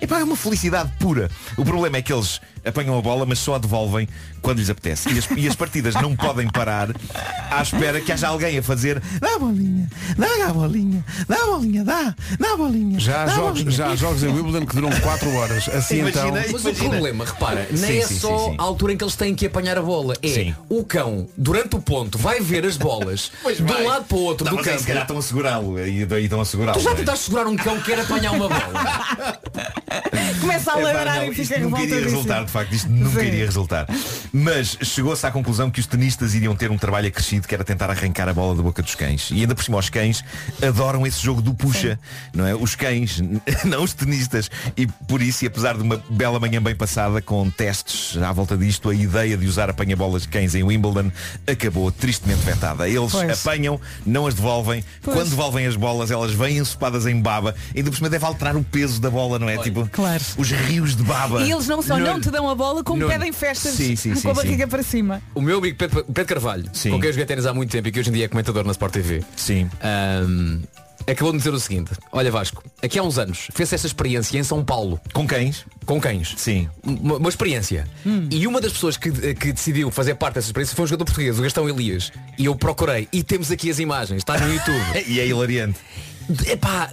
É uma felicidade pura. O problema é que eles apanham a bola, mas só a devolvem quando lhes apetece. E as, e as partidas não podem parar à espera que haja alguém a fazer dá a bolinha, dá a bolinha, dá a bolinha, dá, dá a bolinha. Já há, jogos, bolinha." já há jogos em Wimbledon que duram 4 horas. Assim Imagina então. Mas Imagina. o problema, repara, nem Sim, é sim, só sim, sim. a altura em que eles têm que apanhar a bola. É Sim. o cão, durante o ponto, vai ver as bolas [laughs] de um lado para o outro Não, do aí campo. se calhar estão a segurá-lo. Aí aí estão a segurá-lo. Tu já é? tentaste segurar um cão que quer apanhar uma bola. [laughs] Começa a Epá, ladrar não, e isto fica nunca iria resultar, de facto, isto nunca Sim. iria resultar. Mas chegou-se à conclusão que os tenistas iriam ter um trabalho acrescido que era tentar arrancar a bola da boca dos cães. E ainda por cima os cães adoram esse jogo do puxa, não é? Os cães, [laughs] não os tenistas. E por isso, e apesar de uma bela manhã bem passada com testes à volta disto, a ideia de usar apanha-bolas de cães em Wimbledon acabou tristemente vetada. Eles Pois. apanham, não as devolvem. Pois. Quando devolvem as bolas, elas vêm ensopadas em baba. Ainda por cima deve alterar o peso da bola, não é? Tipo, Claro. os rios de baba. E eles não só não te dão a bola, como pedem festas Sim, sim, sim, a sim. barriga para cima. O meu amigo Pedro, Pedro Carvalho, Sim. com quem eu joguei ténis há muito tempo e que hoje em dia é comentador na Sport TV. Sim. ahm, acabou de dizer o seguinte. Olha Vasco, aqui há uns anos fez esta experiência em São Paulo. Com cães? Com cães. Sim. Uma, uma experiência. E uma das pessoas que, que decidiu fazer parte dessa experiência foi um jogador português, o Gastão Elias. E eu procurei. E temos aqui as imagens. Está no YouTube. [laughs] e é hilariante. Epá,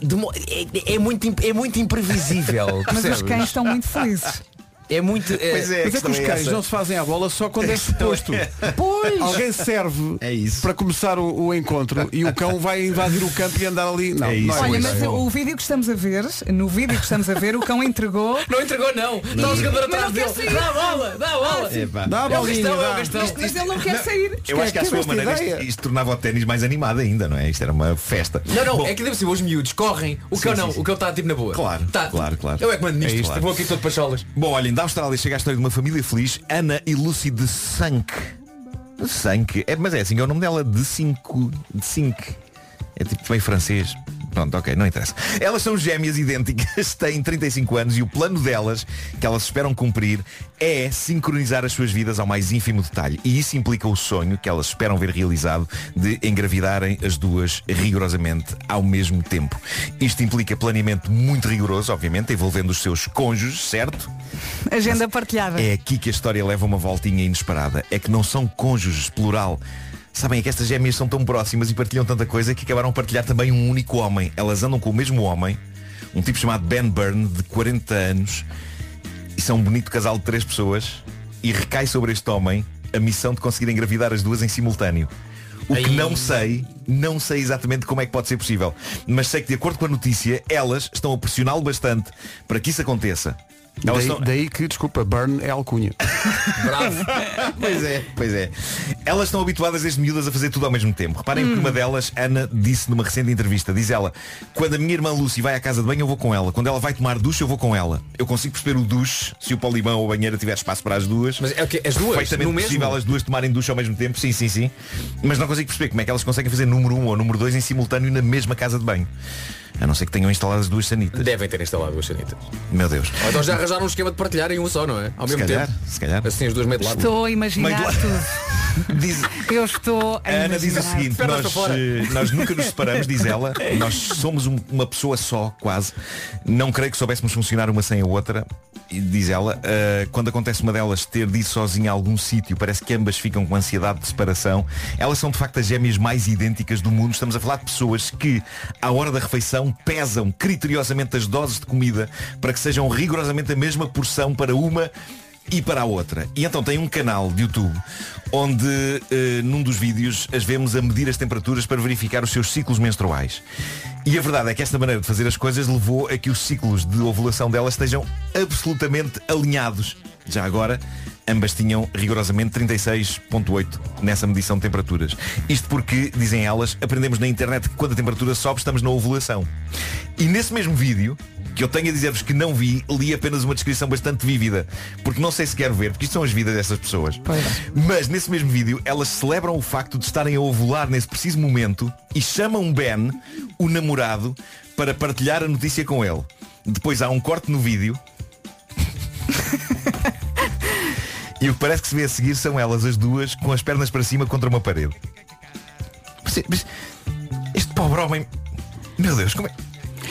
é, é muito, im- é muito imprevisível. Mas os cães estão muito felizes. É muito. é- Mas é que os cães não se fazem à bola só quando é suposto. Pois. Alguém serve É isso. para começar o, o encontro e o cão vai invadir o campo e andar ali. Não, É isso. não Olha, isso. mas o vídeo que estamos a ver, no vídeo que estamos a ver, o cão entregou. Não entregou não. Está o jogador atrás não dele. sair. Dá a bola, dá a bola. Dá a É o Gastão, é o Gastão. Mas, mas ele não quer sair. Eu acho que à sua maneira isto, isto tornava o ténis mais animado ainda, não é? Isto era uma festa. Não, não, Bom, é que deve ser os miúdos correm. O cão não, o cão está tipo na boa. Claro, Tá. claro, claro. Eu é que mando nisto. É. Vou aqui todo pacholas. Bom, olhem, Austrália chega a história de uma família feliz, Ana e Lucy de Sank. Sank, é, mas é assim, é o nome dela, de 5. De 5. É tipo meio francês. Pronto, ok, não interessa. Elas são gêmeas idênticas, [laughs] têm 35 anos e o plano delas, que elas esperam cumprir, é sincronizar as suas vidas ao mais ínfimo detalhe. E isso implica o sonho que elas esperam ver realizado de engravidarem as duas rigorosamente ao mesmo tempo. Isto implica planeamento muito rigoroso, obviamente, envolvendo os seus cônjuges, certo? Agenda partilhada. É aqui que a história leva uma voltinha inesperada. É que não são cônjuges, plural. Sabem, é que estas gêmeas são tão próximas e partilham tanta coisa que acabaram a partilhar também um único homem. Elas andam com o mesmo homem, um tipo chamado Ben Byrne, de 40 anos, e são um bonito casal de três pessoas, e recai sobre este homem a missão de conseguir engravidar as duas em simultâneo. O que não sei, não sei exatamente como é que pode ser possível. Mas sei que de acordo com a notícia, elas estão a pressioná-lo bastante para que isso aconteça. Daí, estão- daí que, desculpa, Burn é alcunha. [laughs] Bravo. pois é, pois é. Elas estão habituadas desde miúdas a fazer tudo ao mesmo tempo. Reparem que uma delas, Ana, disse numa recente entrevista, diz ela, quando a minha irmã Lucy vai à casa de banho, eu vou com ela. Quando ela vai tomar duche, eu vou com ela. Eu consigo perceber o duche, se o polimão ou a banheira tiver espaço para as duas. Mas é o quê? As duas? Perfeitamente No mesmo? possível as duas tomarem duche ao mesmo tempo, sim, sim, sim. Mas não consigo perceber como é que elas conseguem fazer número 1 um ou número 2 em simultâneo na mesma casa de banho. A não ser que tenham instalado as duas sanitas. Devem ter instalado duas sanitas. Meu Deus. Ou então já arranjaram um esquema de partilhar em um só, não é? Ao Se mesmo calhar, tempo. se calhar. Assim as duas meio de lado. Estou a imaginar tudo. [laughs] Diz, Eu estou a A Ana diz o seguinte, nós, eh, nós nunca nos separamos, diz ela, nós somos um- uma pessoa só, quase. Não creio que soubéssemos funcionar uma sem a outra. E diz ela, eh, quando acontece uma delas ter de ir sozinha a algum sítio, parece que ambas ficam com ansiedade de separação. Elas são de facto as gêmeas mais idênticas do mundo. Estamos a falar de pessoas que, à hora da refeição, pesam criteriosamente as doses de comida para que sejam rigorosamente a mesma porção para uma e para a outra. E então tem um canal de YouTube onde eh, num dos vídeos as vemos a medir as temperaturas para verificar os seus ciclos menstruais. E a verdade é que esta maneira de fazer as coisas levou a que os ciclos de ovulação delas estejam absolutamente alinhados. Já agora, ambas tinham rigorosamente 36.8 nessa medição de temperaturas. Isto porque, dizem elas, aprendemos na internet que quando a temperatura sobe estamos na ovulação. E nesse mesmo vídeo, que eu tenho a dizer-vos que não vi, li apenas uma descrição bastante vívida. Porque não sei se quero ver, porque isto são as vidas dessas pessoas. Mas nesse mesmo vídeo, elas celebram o facto de estarem a ovular nesse preciso momento e chamam Ben, o namorado, para partilhar a notícia com ele. Depois há um corte no vídeo. [laughs] e o que parece que se vê a seguir são elas, as duas, com as pernas para cima contra uma parede. Mas, mas este pobre homem. Meu Deus, como é.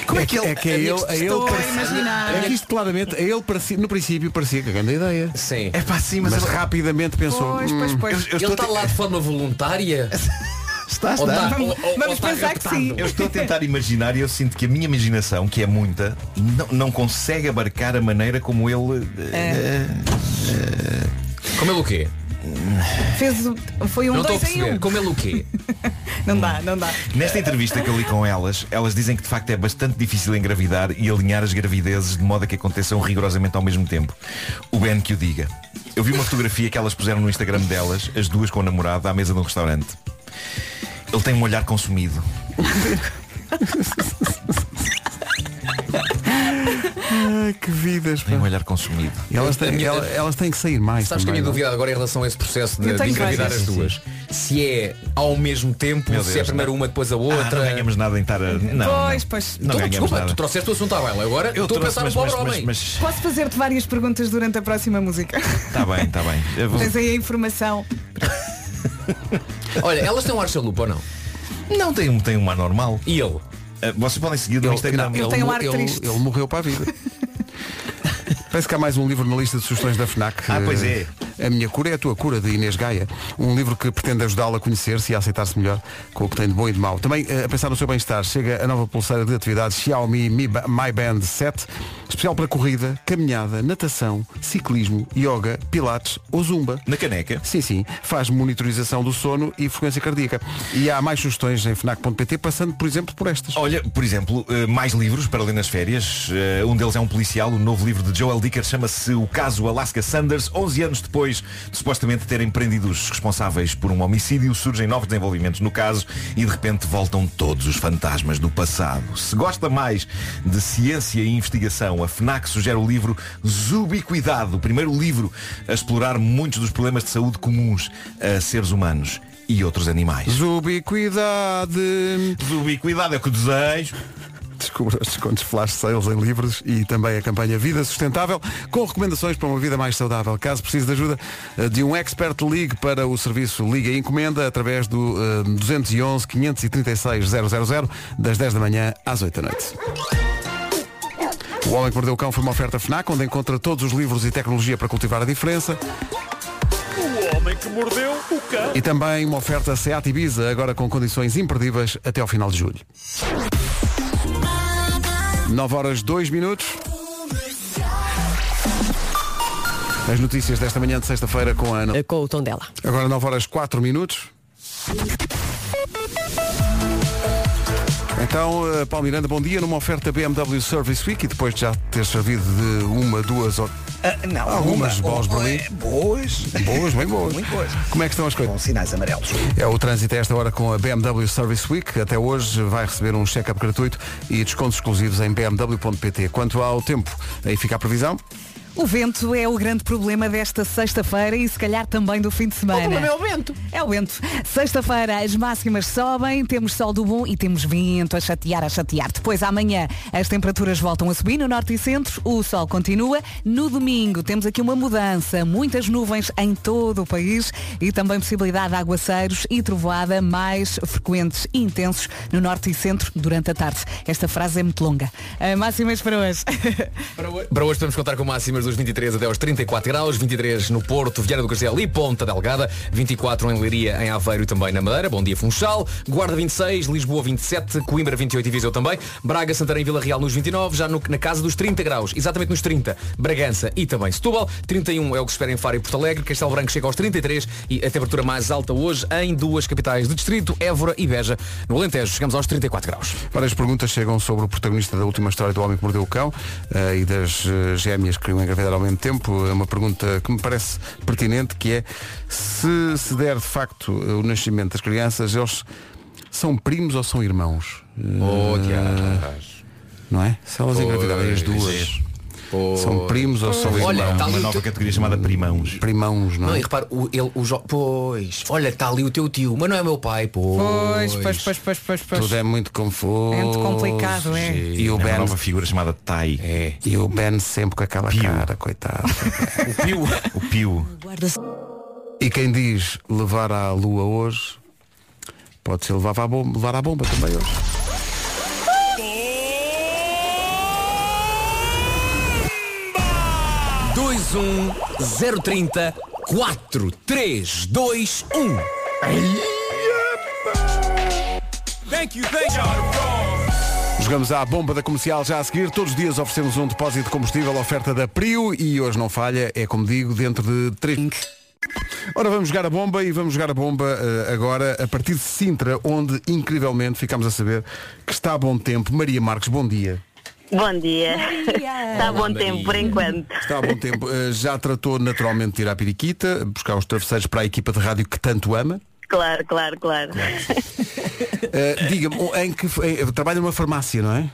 Como é que ele. É que a ele, a ele Estou a parecia- imaginar. é que isto claramente, a ele parecia, no princípio parecia que a grande ideia. Sim. É pá, sim, mas, Mas rapidamente pensou. Pois, pois, "Hum, pois. eu, eu Ele a está te- lá de forma voluntária? [laughs] Está, Ou está. está- ou- ou- Vamos ou está pensar que sim. Eu estou a tentar imaginar e eu sinto que a minha imaginação, que é muita, não, não consegue abarcar a maneira como ele. eh, Como ele o quê? Fez o- foi um não estou a dois em um. Como ele o quê? [laughs] Não dá, não dá. Nesta entrevista que eu li com elas, elas dizem que de facto é bastante difícil engravidar e alinhar as gravidezes de modo a que aconteçam rigorosamente ao mesmo tempo. O Ben que o diga. Eu vi uma fotografia que elas puseram no Instagram delas, as duas com o namorado, à mesa de um restaurante. Ele tem um olhar consumido. Ai, que vidas. Tem um olhar consumido. E elas, têm, minha- ela- elas têm que sair mais. Sabes que a também, minha não? dúvida agora em relação a esse processo de, Eu de tenho engravidar várias. as duas. Se é ao mesmo tempo, Meu se é Deus, primeiro não. uma, depois a Ah, outra. não ganhamos nada em estar a. Não, Pois, não. pois. Não Então, ganhamos desculpa, nada. tu trouxeste o assunto à baila. Agora Eu estou a trouxe, pensar no mas, pobre mas, homem. mas, Posso fazer-te várias perguntas durante a próxima música? Está bem, está bem. Eu vou- Tens aí a informação. [laughs] Olha, elas têm um ar chalupa ou não? Não tem, um- tem uma normal. E ele? Uh, vocês podem seguir no Instagram. Ele tem um ar ele, triste. ele morreu para a vida. [laughs] Parece que há mais um livro na lista de sugestões da FNAC. Ah, pois é. A Minha Cura é a Tua Cura, de Inês Gaia. Um livro que pretende ajudá-la a conhecer-se e a aceitar-se melhor com o que tem de bom e de mau. Também, eh, a pensar no seu bem-estar, chega a nova pulseira de atividades Xiaomi Mi My Band 7, especial para corrida, caminhada, natação, ciclismo, yoga, pilates ou zumba. Na caneca. Sim, sim. Faz monitorização do sono e frequência cardíaca. E há mais sugestões em FNAC.pt, passando, por exemplo, por estas. Olha, por exemplo, eh, mais livros para ler nas férias. Eh, Um deles é um policial, o novo livro de Joel Dicker chama-se O Caso Alaska Sanders. 11 anos depois de supostamente terem prendido os responsáveis por um homicídio, surgem novos desenvolvimentos no caso e de repente voltam todos os fantasmas do passado. Se gosta mais de ciência e investigação, a FNAC sugere o livro Zubiquidade, o primeiro livro a explorar muitos dos problemas de saúde comuns a seres humanos e outros animais. Zubiquidade. Zubiquidade é o que desejo. Descubra os descontos flash sales em livros e também a campanha Vida Sustentável com recomendações para uma vida mais saudável. Caso precise de ajuda eh, de um expert, ligue para o serviço Liga e Encomenda através do eh, 211 536 000 das 10 da manhã às 8 da noite. O Homem que Mordeu o Cão foi uma oferta FNAC onde encontra todos os livros e tecnologia para cultivar a diferença O homem que mordeu o cão. e também uma oferta Seat Ibiza agora com condições imperdíveis até ao final de julho. 9 horas 2 minutos. As notícias desta manhã de sexta-feira com a Ana. Com o tom dela. Agora 9 horas 4 minutos. Então, uh, Paulo Miranda, bom dia. Numa oferta BMW Service Week e depois de já ter servido de uma, duas ou Ah, não, algumas uma- oh, Berlim. é, Boas. Boas, bem boas. Muito boas. Como é que estão as coisas? Com sinais amarelos. É o trânsito a esta hora com a BMW Service Week. Até hoje vai receber um check-up gratuito e descontos exclusivos em bmw.pt. Quanto ao tempo, aí fica a previsão. O vento é o grande problema desta sexta-feira e se calhar também do fim de semana. O problema é o vento. É o vento. Sexta-feira as máximas sobem, temos sol do bom e temos vento a chatear, a chatear. Depois amanhã as temperaturas voltam a subir no norte e centro, o sol continua. No domingo temos aqui uma mudança, muitas nuvens em todo o país e também possibilidade de aguaceiros e trovoada mais frequentes e intensos no norte e centro durante a tarde. Esta frase é muito longa. Ah, máximas para hoje. [laughs] Para hoje podemos contar com máximas dos 23 até aos 34 graus, 23 no Porto, Viana do Castelo e Ponta Delgada, 24 em Leiria, em Aveiro e também na Madeira, Bom Dia Funchal, Guarda 26, Lisboa 27, Coimbra 28 e Viseu também, Braga, Santarém e Vila Real nos 29, já no- na casa dos 30 graus, exatamente nos 30, Bragança e também Setúbal, 31 é o que se espera em Faro e Porto Alegre, Castelo Branco chega aos 33 e a temperatura mais alta hoje em duas capitais do distrito, Évora e Beja. No Alentejo chegamos aos 34 graus. Várias perguntas chegam sobre o protagonista da última história do Homem que Mordeu o Cão eh, e das eh, gêmeas que queriam engravidar ao mesmo tempo. É uma pergunta que me parece pertinente, que é se se der de facto eh, o nascimento das crianças, eles são primos ou são irmãos? Oh, Tiago. Não é? Se elas engravidarem as duas. São primos ou são Olha, irmãos? tá ali Uma o nova teu- categoria chamada primãos. Primãos, não Não, é? e repara, o, ele, o jo... Pois, olha, está ali o teu tio, mas não é meu pai, pois. Pois, pois, pois, pois, pois, pois. Tudo é muito confuso. É muito complicado, é. E o É uma Ben, nova figura chamada Tai. É. e o Ben sempre com aquela Pio. cara, coitado. [laughs] O Pio. O Pio. E quem diz levar à lua hoje, pode ser levar à bomba, levar à bomba também hoje. Dois um zero trinta quatro três dois um Thank you, thank you. Jogamos à bomba da comercial já a seguir. Todos os dias oferecemos um depósito de combustível, oferta da Prio e hoje não falha, é como digo, dentro de 3. Ora, vamos jogar a bomba e vamos jogar a bomba eh, agora a partir de Sintra, onde incrivelmente ficamos a saber que está a bom tempo. Maria Marques, bom dia. Bom dia. Está a bom tempo por enquanto. Está a bom tempo. Eh, já tratou naturalmente de ir à Piriquita, buscar os travesseiros para a equipa de rádio que tanto ama. Claro, claro, claro. Eh, Diga-me, em que em- trabalha numa farmácia, não é?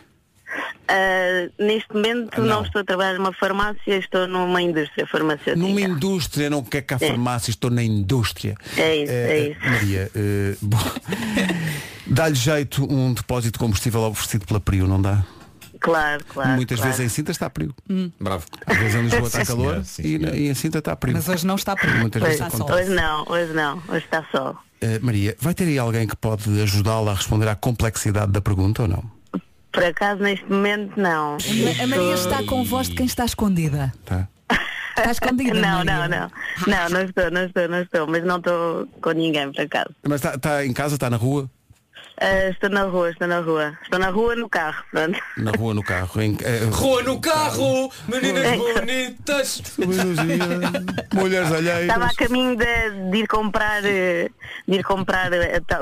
Ah, neste momento não. Não. estou a trabalhar numa farmácia, estou numa indústria farmacêutica. Numa indústria, não quer cá É. farmácia, estou na indústria. É isso, Eh, é eh, isso. Maria, eh, bom, [laughs] dá-lhe jeito um depósito de combustível oferecido pela Prio, não dá? Claro, claro. Muitas claro. vezes em Sinta está Prio. Bravo. Às vezes em Lisboa está Sim, calor senhora, sim, e, e em Sinta está Prio. Mas hoje não está por Muitas Pois, vezes está hoje não, hoje não, hoje está sol. Eh, Maria, vai ter aí alguém que pode ajudá-la a responder à complexidade da pergunta ou não? Por acaso neste momento não. A Maria está com voz de quem está escondida. Tá. Está escondida, Não, [laughs] não, Maria? não. Não, não estou, não estou, não estou, mas não estou com ninguém por acaso. Mas está está em casa, está na rua? Ah, estou na rua, estou na rua. Estou na rua no carro, pronto. Na rua, no carro. Em, eh, [laughs] Rua no carro, meninas É. bonitas. Mulheres alheiras. Estava a caminho de, de ir comprar, eh, de ir comprar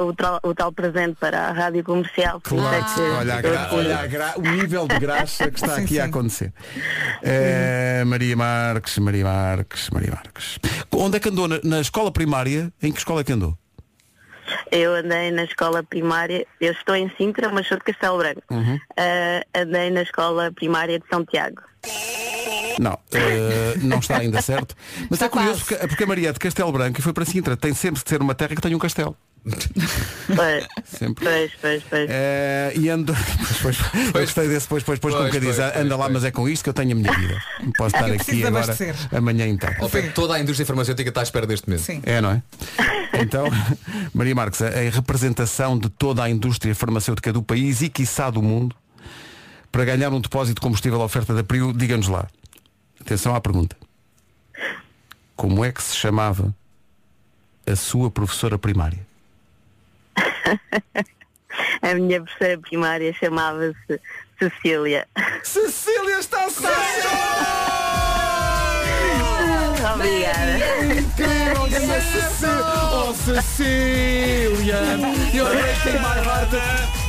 o, tal, o tal presente para a rádio comercial. é que Olha, a gra- olha a gra- o nível de graça que está Sim, aqui a sim. acontecer. Eh, Maria Marques, Maria Marques, Maria Marques. Onde é que andou? Na, na escola primária? Em que escola é que andou? Eu andei na escola primária, eu estou em Sintra, mas sou de Castelo Branco. Uhum. Ah, andei na escola primária de São Tiago. Não, eh, não está ainda certo. Mas Está é curioso porque, porque a Maria é de Castelo Branco e foi para Sintra. Tem sempre de ser uma terra que tenha um castelo. Pois, Sempre. pois, pois, pois. Eh, e ando. [laughs] Pois, pois, eu gostei desse, pois, pois, pois, como Pois, que diz, anda lá, mas é com isto que eu tenho a minha vida. Posso estar [laughs] aqui agora abastecer. amanhã. Ao pé, toda a indústria farmacêutica está à espera deste momento. Sim. É, não é? Então, [laughs] Maria Marques, a- em representação de toda a indústria farmacêutica do país e quiçá do mundo, para ganhar um depósito de combustível à oferta da Priu, diga-nos lá. Atenção à pergunta. Como é que se chamava a sua professora primária? [laughs] A minha professora primária chamava-se Cecília. Cecília está Obrigada. Incrível, grande Cecília! Oh, Cecília! Eu breaking my heart!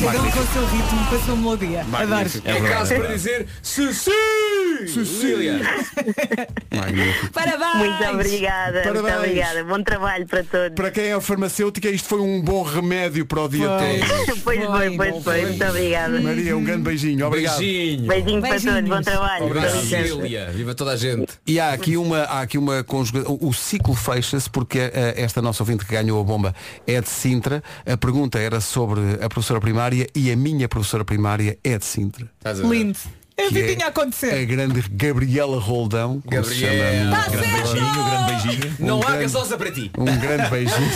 Cada um com o seu ritmo, com a sua melodia. Adoro. Magnífico. É caso para dizer Cecília. Cecília. [laughs] Magnífico. Parabéns! Muito obrigada, Parabéns. muito obrigada. Bom trabalho para todos. Para quem é farmacêutica, isto foi um bom remédio para o dia todo. Pois [laughs] foi, pois foi. Muito obrigada. Maria, um grande beijinho. Obrigado. Beijinho. Beijinho para todos. Bom trabalho. Obrigado. Cecília. Viva toda a gente. E há aqui uma, há aqui uma conjugação. O ciclo fecha-se porque eh, esta nossa ouvinte que ganhou a bomba é de Sintra. A pergunta era sobre a professora primária e a minha professora primária é de Sintra. Lindo. Eu Que vi é tinha a acontecer. A grande Gabriela Roldão. Gabriela. chama. Tá Grande beijinho, grande beijinho. Não Um há grande- gasosa para ti. Um grande beijinho.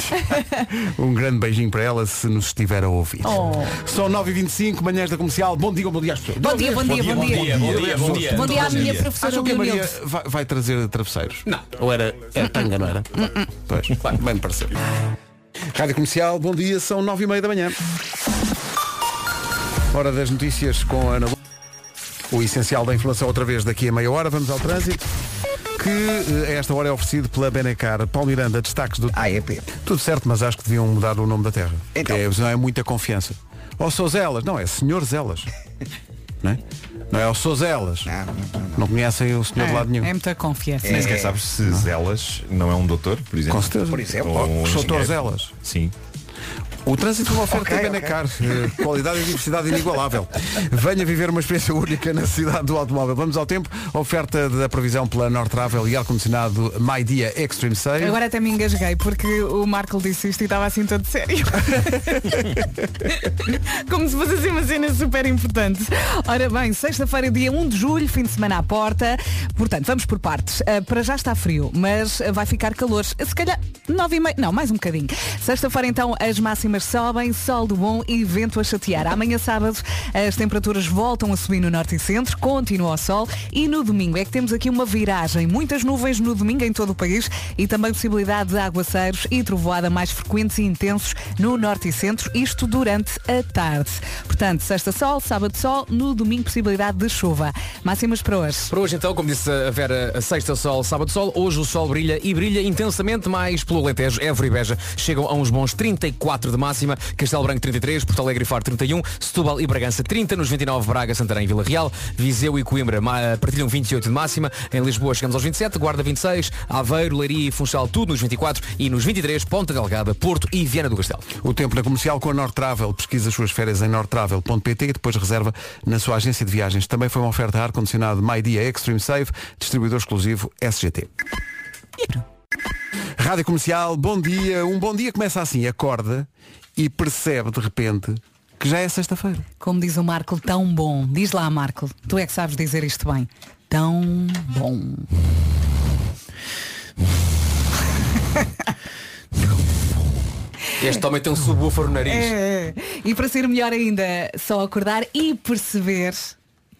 [laughs] um grande beijinho para ela se nos estiver a ouvir. Oh. São 9h25, manhãs da comercial. Bom dia, bom dia às pessoas. Bom dia, bom dia, bom dia. Bom dia, bom dia. Bom dia à minha professora Acham que a Maria vai, vai trazer travesseiros? Não. Ou era, era tanga, não era? [laughs] Pois, bem me pareceu. Rádio Comercial, bom dia, são nove e meia da manhã. Hora das notícias com a Ana Lu. O essencial da informação outra vez daqui a meia hora. Vamos ao trânsito. Que eh, a esta hora é oferecido pela Benecar. Paulo Miranda, destaques do. AEP. Tudo certo, mas acho que deviam mudar o nome da terra. Então. É, não é muita confiança. Ou sou Zelas. Não, é Senhor Zelas. [laughs] não é? Não é o sou Zelas. Não, não, não. Não conhecem o senhor de lado É, nenhum. é muita confiança. Nem sequer sabes se Zelas não é um doutor, por exemplo. Com certeza. Por exemplo. Ou um Doutor. Zelas. Sim. O trânsito foi uma oferta Ok, da Benacar. Eh, Qualidade e diversidade inigualável. Venha viver uma experiência única na cidade do automóvel. Vamos ao tempo. Oferta da previsão pela North Travel e ar-condicionado My Dia Extreme Sale. Agora até me engasguei porque o Marco disse isto e estava assim todo sério. [laughs] Como se fosse assim uma cena super importante. Ora bem, sexta-feira, dia 1 de julho, fim de semana à porta. Portanto, vamos por partes. Ah, para já está frio, mas vai ficar calor. Se calhar 9 e meia, não, mais um bocadinho. Sexta-feira então as máximas sobem, sol do bom e vento a chatear. Amanhã sábado as temperaturas voltam a subir no norte e centro, continua o sol e no domingo é que temos aqui uma viragem. Muitas nuvens no domingo em todo o país e também possibilidade de aguaceiros e trovoada mais frequentes e intensos no norte e centro, isto durante a tarde. Portanto, sexta sol, sábado sol, no domingo possibilidade de chuva. Máximas para hoje. Para hoje então, como disse a Vera, sexta sol, sábado sol, hoje o sol brilha e brilha intensamente mais pelo Alentejo, Évora e Beja chegam a uns bons 34 de máxima, Castelo Branco 33, Porto Alegre e Faro 31, Setúbal e Bragança 30, nos 29 Braga, Santarém e Vila Real, Viseu e Coimbra ma- partilham 28 de máxima, em Lisboa chegamos aos 27, Guarda 26, Aveiro, Leiria e Funchal tudo nos 24 e nos 23 Ponta Delgada, Porto e Viana do Castelo. O tempo na comercial com a North Travel. Pesquisa as suas férias em northtravel.pt e depois reserva na sua agência de viagens. Também foi uma oferta ar-condicionado My Dia Extreme Safe, distribuidor exclusivo SGT. Rádio Comercial, bom dia. Um bom dia começa assim, acorda e percebe de repente que já é sexta-feira. Como diz o Marco, tão bom. Diz lá, Marco, tu é que sabes dizer isto bem. Tão bom. Este homem tem um subwoofer no nariz. É. E para ser melhor ainda, só acordar e perceber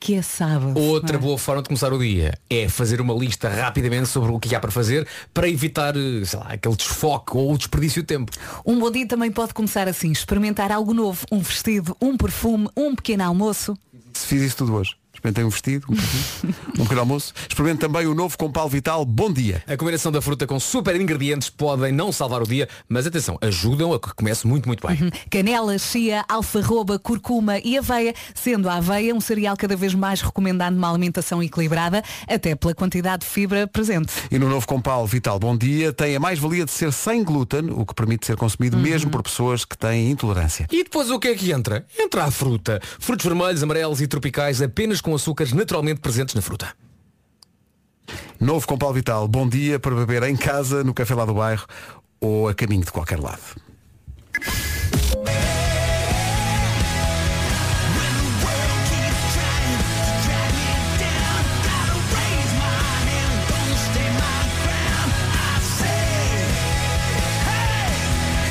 que é sábado. Outra é? boa forma de começar o dia é fazer uma lista rapidamente sobre o que há para fazer para evitar, eh, sei lá, aquele desfoque ou o desperdício de tempo. Um bom dia também pode começar assim, experimentar algo novo, um vestido, um perfume, um pequeno almoço. Se fiz isso tudo hoje. Experimentei um vestido, um, perfume, [laughs] um pequeno almoço. Experimente também o novo Compal Vital Bom Dia. A combinação da fruta com super ingredientes podem não salvar o dia, mas atenção, ajudam a que comece muito, muito bem. Canela, chia, alfarroba, curcuma e aveia, sendo a aveia um cereal cada vez mais recomendado numa alimentação equilibrada, até pela quantidade de fibra presente. E no novo Compal Vital Bom Dia tem a mais-valia de ser sem glúten, o que permite ser consumido mesmo por pessoas que têm intolerância. E depois o que é que entra? Entra a fruta. Frutos vermelhos, amarelos e tropicais apenas com açúcares naturalmente presentes na fruta. Novo Compal Vital Bom Dia para beber em casa, no café lá do bairro ou a caminho de qualquer lado.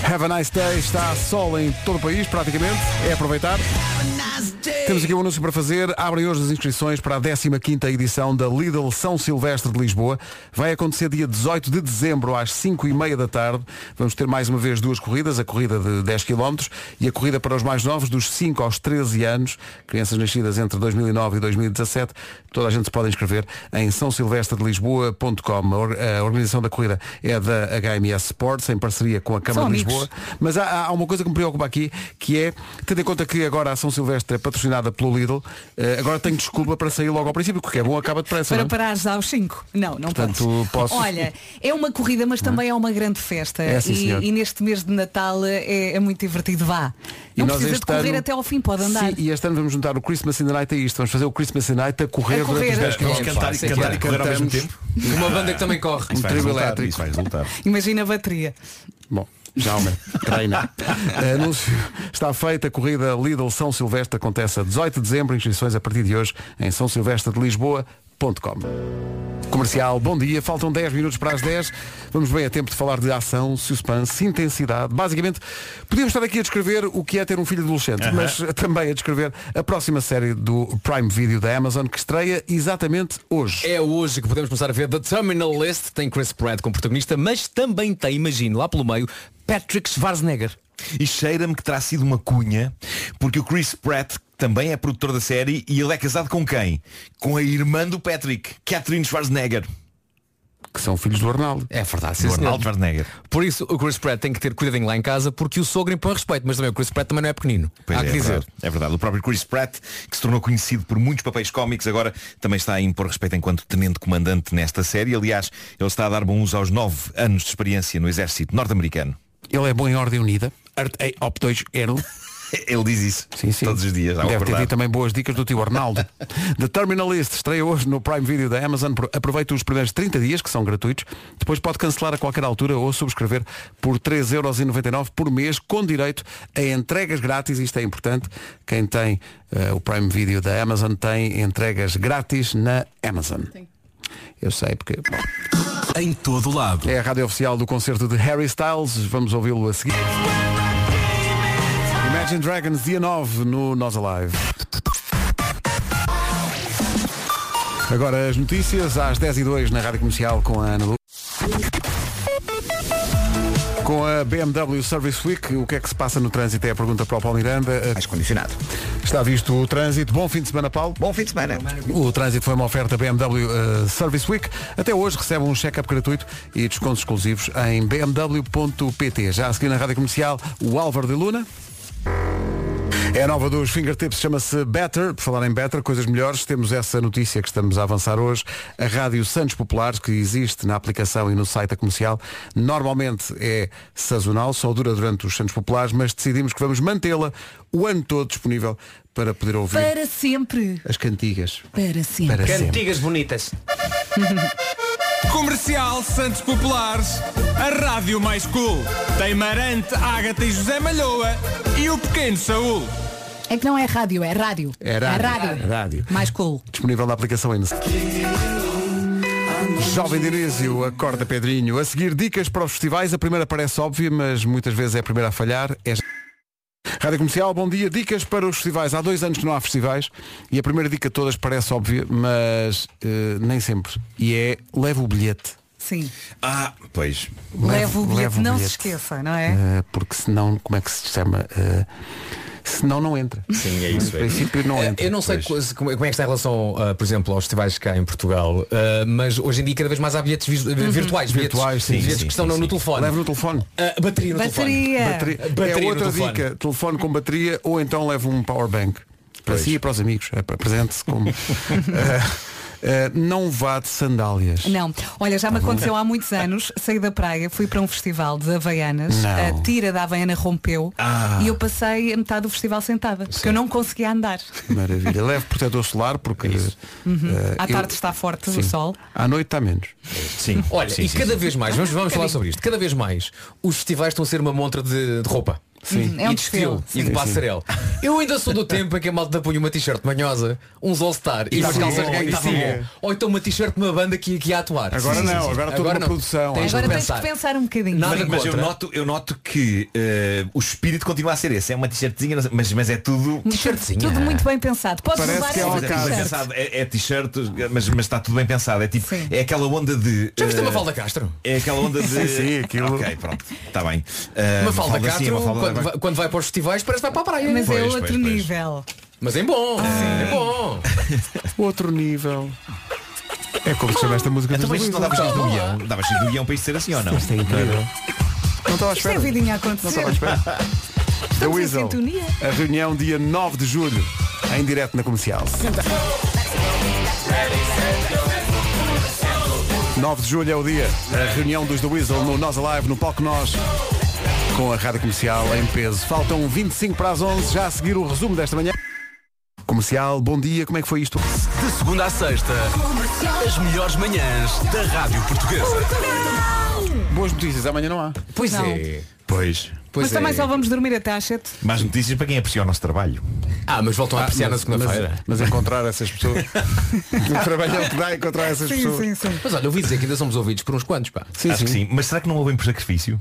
Have a nice day, está sol em todo o país, praticamente. É aproveitar. Temos aqui um anúncio para fazer. Abrem hoje as inscrições para a 15ª edição da Lidl São Silvestre de Lisboa. Vai acontecer dia 18 de dezembro às 5h30 da tarde. Vamos ter mais uma vez duas corridas, a corrida de 10 km e a corrida para os mais novos, dos 5 aos 13 anos, crianças nascidas entre 2009 e 2017. Toda a gente se pode inscrever em sãosilvestredelisboa.com. A or- A organização da corrida é da HMS Sports, em parceria com a Câmara São de amigos. Lisboa. Mas há, há uma coisa que me preocupa aqui, que é, tendo em conta que agora a São Silvestre é patrocinada pelo Lidl, eh, agora tenho desculpa para sair logo ao princípio, porque é bom, acaba depressa. Para não é? parares aos 5. Não, não Portanto, podes. posso- Olha, é uma corrida, mas também é uma grande festa. É, sim, e, e neste mês de Natal é, é muito divertido. Vá. E Não nós precisa de correr ano- até ao fim, pode andar. Sim, e este ano vamos juntar o Christmas in the Night a isto. Vamos fazer o Christmas in the Night a correr, A correr. durante os 10 Vamos km. cantar, cantar claro. e correr ao mesmo tempo. Uma banda que também corre. Um Isso trio elétrico. Imagina a bateria. Bom, já homem, treina. [laughs] Anúncio está feita a corrida Lidl São Silvestre acontece a 18 de dezembro, inscrições a partir de hoje em São Silvestre de Lisboa.com. Comercial, bom dia, faltam 10 minutos para as 10. Vamos bem a tempo de falar de ação, suspense, intensidade. Basicamente, podíamos estar aqui a descrever o que é ter um filho adolescente, mas também a descrever a próxima série do Prime Video da Amazon que estreia exatamente hoje. É hoje que podemos começar a ver The Terminal List. Tem Chris Pratt como protagonista, mas também tem, imagino, lá pelo meio, Patrick Schwarzenegger. E cheira-me que terá sido uma cunha, porque o Chris Pratt também é produtor da série e ele é casado com quem? Com a irmã do Patrick, Catherine Schwarzenegger. Que são filhos do Arnaldo. É verdade, sim, Do senhor. Arnold Schwarzenegger. Por isso o Chris Pratt tem que ter cuidadinho lá em casa porque o sogro impõe respeito, mas também o Chris Pratt também não é pequenino. Pois Há é, que é dizer. verdade, é verdade. O próprio Chris Pratt, que se tornou conhecido por muitos papéis cómicos, agora também está a impor respeito enquanto tenente comandante nesta série. Aliás, ele está a dar bom uso aos nove anos de experiência no exército norte-americano. Ele é bom em ordem unida. Art A Op 2 Ero. Ele diz isso Sim, sim. todos os dias. Deve ter tido também boas dicas do tio Arnaldo. [laughs] The Terminalist estreia hoje no Prime Video da Amazon. Pro- Aproveite os primeiros 30 dias, que são gratuitos. Depois pode cancelar a qualquer altura ou subscrever por 3,99€ por mês, com direito a entregas grátis. Isto é importante. Quem tem eh, o Prime Video da Amazon tem entregas grátis na Amazon. Eu sei porque. bom, Em todo lado. é a rádio oficial do concerto de Harry Styles. Vamos ouvi-lo a seguir. Imagine Dragons, dia 9 no Nós Alive. Agora as notícias às 10 e 2 na Rádio Comercial com a Ana Lu. Com a BMW Service Week, o que é que se passa no trânsito? É a pergunta para o Paulo Miranda. Mais condicionado. Está visto o trânsito. Bom fim de semana, Paulo. Bom fim de semana. O trânsito foi uma oferta BMW uh, Service Week. Até hoje recebe um check-up gratuito e descontos exclusivos em bmw.pt. Já a seguir na Rádio Comercial, o Álvaro de Luna. É a nova dos Fingertips, chama-se Better. Por falar em Better, coisas melhores, temos essa notícia que estamos a avançar hoje. A Rádio Santos Populares, que existe na aplicação e no site da comercial, normalmente é sazonal, só dura durante os Santos Populares, mas decidimos que vamos mantê-la o ano todo disponível para poder ouvir Para sempre. as cantigas. Para sempre. Para sempre. Cantigas bonitas. [laughs] Comercial Santos Populares, a rádio mais cool. Tem Marante, Ágata e José Malhoa e o pequeno Saúl. É que não é rádio, é rádio. É rádio. É rádio. É rádio. Mais cool. Disponível na aplicação ainda. Jovem Dinésio, acorda Pedrinho. A seguir, dicas para os festivais. A primeira parece óbvia, mas muitas vezes é a primeira a falhar. É... Rádio Comercial, bom dia. Dicas para os festivais. Há dois anos que não há festivais e a primeira dica de todas parece óbvia, mas eh, nem sempre. E é leva o bilhete. Sim. Ah, pois. Leva o bilhete, não se esqueça, não é? Eh, porque senão, como é que se chama? Eh, senão não entra. Sim, é isso. é. princípio não entra. Eu não sei co- como é que está em relação, ah, por exemplo, aos festivais cá em Portugal, ah, mas hoje em dia cada vez mais há bilhetes visu- Uhum. virtuais, bilhetes, Virtuais, sim, bilhetes sim, que estão no, no telefone. Leva no telefone. Ah, bateria no Bateria. telefone. Bateria. Bateria é no outra telefone. dica. Telefone com bateria ou então leva um power bank. Para Pois. si e para os amigos. É presente-se como. [laughs] Eh, eh, não vá de sandálias. Não, olha, já me Tá aconteceu há muitos anos, [laughs] saí da praia, fui para um festival de Havaianas, Não. a tira da Havaiana rompeu Ah. e eu passei a metade do festival sentada, porque eu não conseguia andar. Maravilha. Leve protetor solar porque Uhum. eh, À eu- tarde está forte Sim. o sol. À noite está menos. Sim. Olha, sim, e sim, cada sim. vez mais, vamos, vamos falar sobre isto, cada vez mais os festivais estão a ser uma montra de, de roupa. Sim. É um e de estilo desfile, e de passarela. Eu ainda sou do tempo em que a malta punha uma t-shirt manhosa, uns all-star e E umas calças e sim. estavam bom. Ou então uma t-shirt de uma banda que, que ia atuar. Agora Sim, não, sim. agora toda uma não. produção. Tens Agora tens que pensar um bocadinho. Nada Mas, mas eu, noto, eu noto que eh, o espírito continua a ser esse. É uma t-shirtzinha, mas, mas é tudo. T-shirtzinha. Tudo muito bem pensado. Podes Parece levar que é t-shirt. pensado. É, é t-shirt, mas, mas está tudo bem pensado. É tipo, Sim. é aquela onda de. Já viste eh, uma falda Castro? É aquela onda [laughs] de. Sim, sim, aquilo- Ok, pronto. Está bem. Eh, Uma falda sim, Castro, quando, vai- quando vai para os festivais, parece que vai para a praia. Mas é Pois, outro pois, pois. nível. Mas é bom, é bom. [laughs] Outro nível. É como se chama esta música Então, dos mas isto não Luísa. dava do guião. Dava do guião para isto ser assim ou não? Isto é incrível. Não estava à Isto é espera. vidinha a Não acontecer. estava à espera. The [laughs] Estamos em Weasel. sintonia. A reunião dia 9 de julho, em direto na comercial. 9 de julho é o dia. A reunião dos The Weasel no Nós Alive, no palco Nós. Com a rádio comercial em peso. Faltam 25 para as 11, já a seguir o resumo desta manhã. Comercial, bom dia, como é que foi isto? De segunda à sexta, as melhores manhãs da Rádio Portuguesa. Boas notícias, amanhã não há. Pois Não. é. Pois. Pois Mas também é. só vamos dormir até às 7. Mais notícias para quem aprecia o nosso trabalho. Ah, mas voltam a apreciar na mas, segunda-feira. mas encontrar essas pessoas. [laughs] o trabalho é o que dá encontrar essas Sim, pessoas. sim, sim. Mas olha, eu ouvi dizer que ainda somos ouvidos por uns quantos, pá. Sim, Acho que sim. Mas será que não ouvem por sacrifício?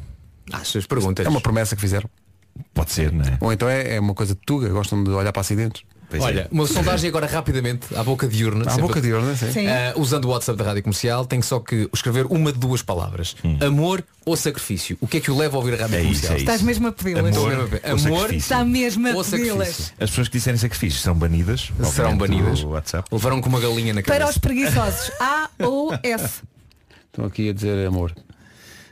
Achas? Perguntas. É uma promessa que fizeram. Pode ser, não é? Ou então é, é uma coisa de tuga, gostam de olhar para acidentes. Pois Olha, é. uma sondagem agora rapidamente, à boca de urna. À sempre- boca de urna, sim. Sim. Ah, usando o WhatsApp da Rádio Comercial, tem só que escrever uma de duas palavras. Amor ou sacrifício. O que é que o leva a ouvir a Rádio É isso, Comercial? é isso. Estás mesmo a pedi-las. Amor Amor? Está mesmo a pedi-las. As pessoas que disserem sacrifício serão banidas. Serão banidas. WhatsApp. Levaram com uma galinha na Para cabeça. os preguiçosos, [laughs] A ou S. Estão aqui a dizer amor.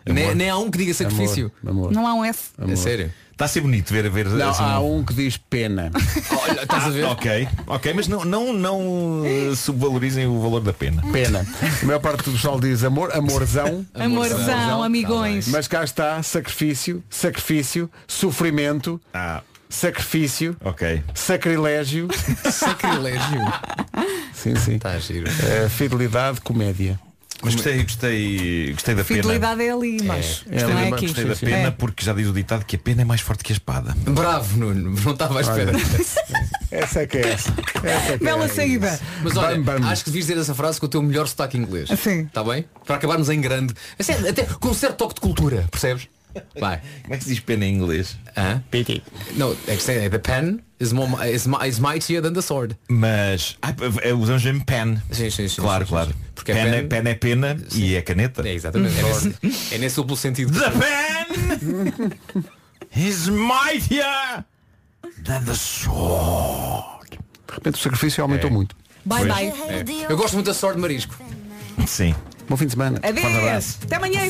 Nem, nem há um que diga sacrifício. Amor. amor. Não há um S. amor. É sério. Está a ser bonito ver, ver Não, assim, há um que diz pena. [laughs] Olha, estás a ver? Ok, ok, mas não, não, não eh, subvalorizem o valor da pena. Pena. A maior parte do pessoal diz amor, amorzão. [laughs] Amorzão, amigões. Mas cá está sacrifício, sacrifício, sofrimento, Ah, sacrifício, ok. sacrilégio. [laughs] Sacrilégio. Sim, sim. Está a giro. Eh, fidelidade, comédia. Mas gostei, gostei, gostei da pena. Fidelidade é ali, mas É, não é é, aqui. Gostei da pena É. porque já diz o ditado que a pena é mais forte que a espada. Bravo, Nuno. Não estava à espera. Essa é que é essa. essa é que Bela é. saída. Mas olha, Bam, bam. acho que devias dizer essa frase com o teu melhor sotaque inglês. Sim. Está bem? Para acabarmos em grande. Assim, até com um certo toque de cultura, percebes? Vai. Como é que se diz pena em inglês? Hã? Não, é que é, the pen is, more, is, is mightier than the sword. Mas ah, é, usamos mesmo pen. Sim, sim, sim. Claro, sim, sim, claro. sim. Porque pen, é é, pen- pen é pena e é caneta. É exatamente. É nesse, é nesse duplo sentido. The pen is mightier than the sword. De repente o sacrifício aumentou É. muito. Bye Pois. bye. É. Eu gosto muito da sword de marisco. Sim. Bom fim de semana. Adeus. Até amanhã.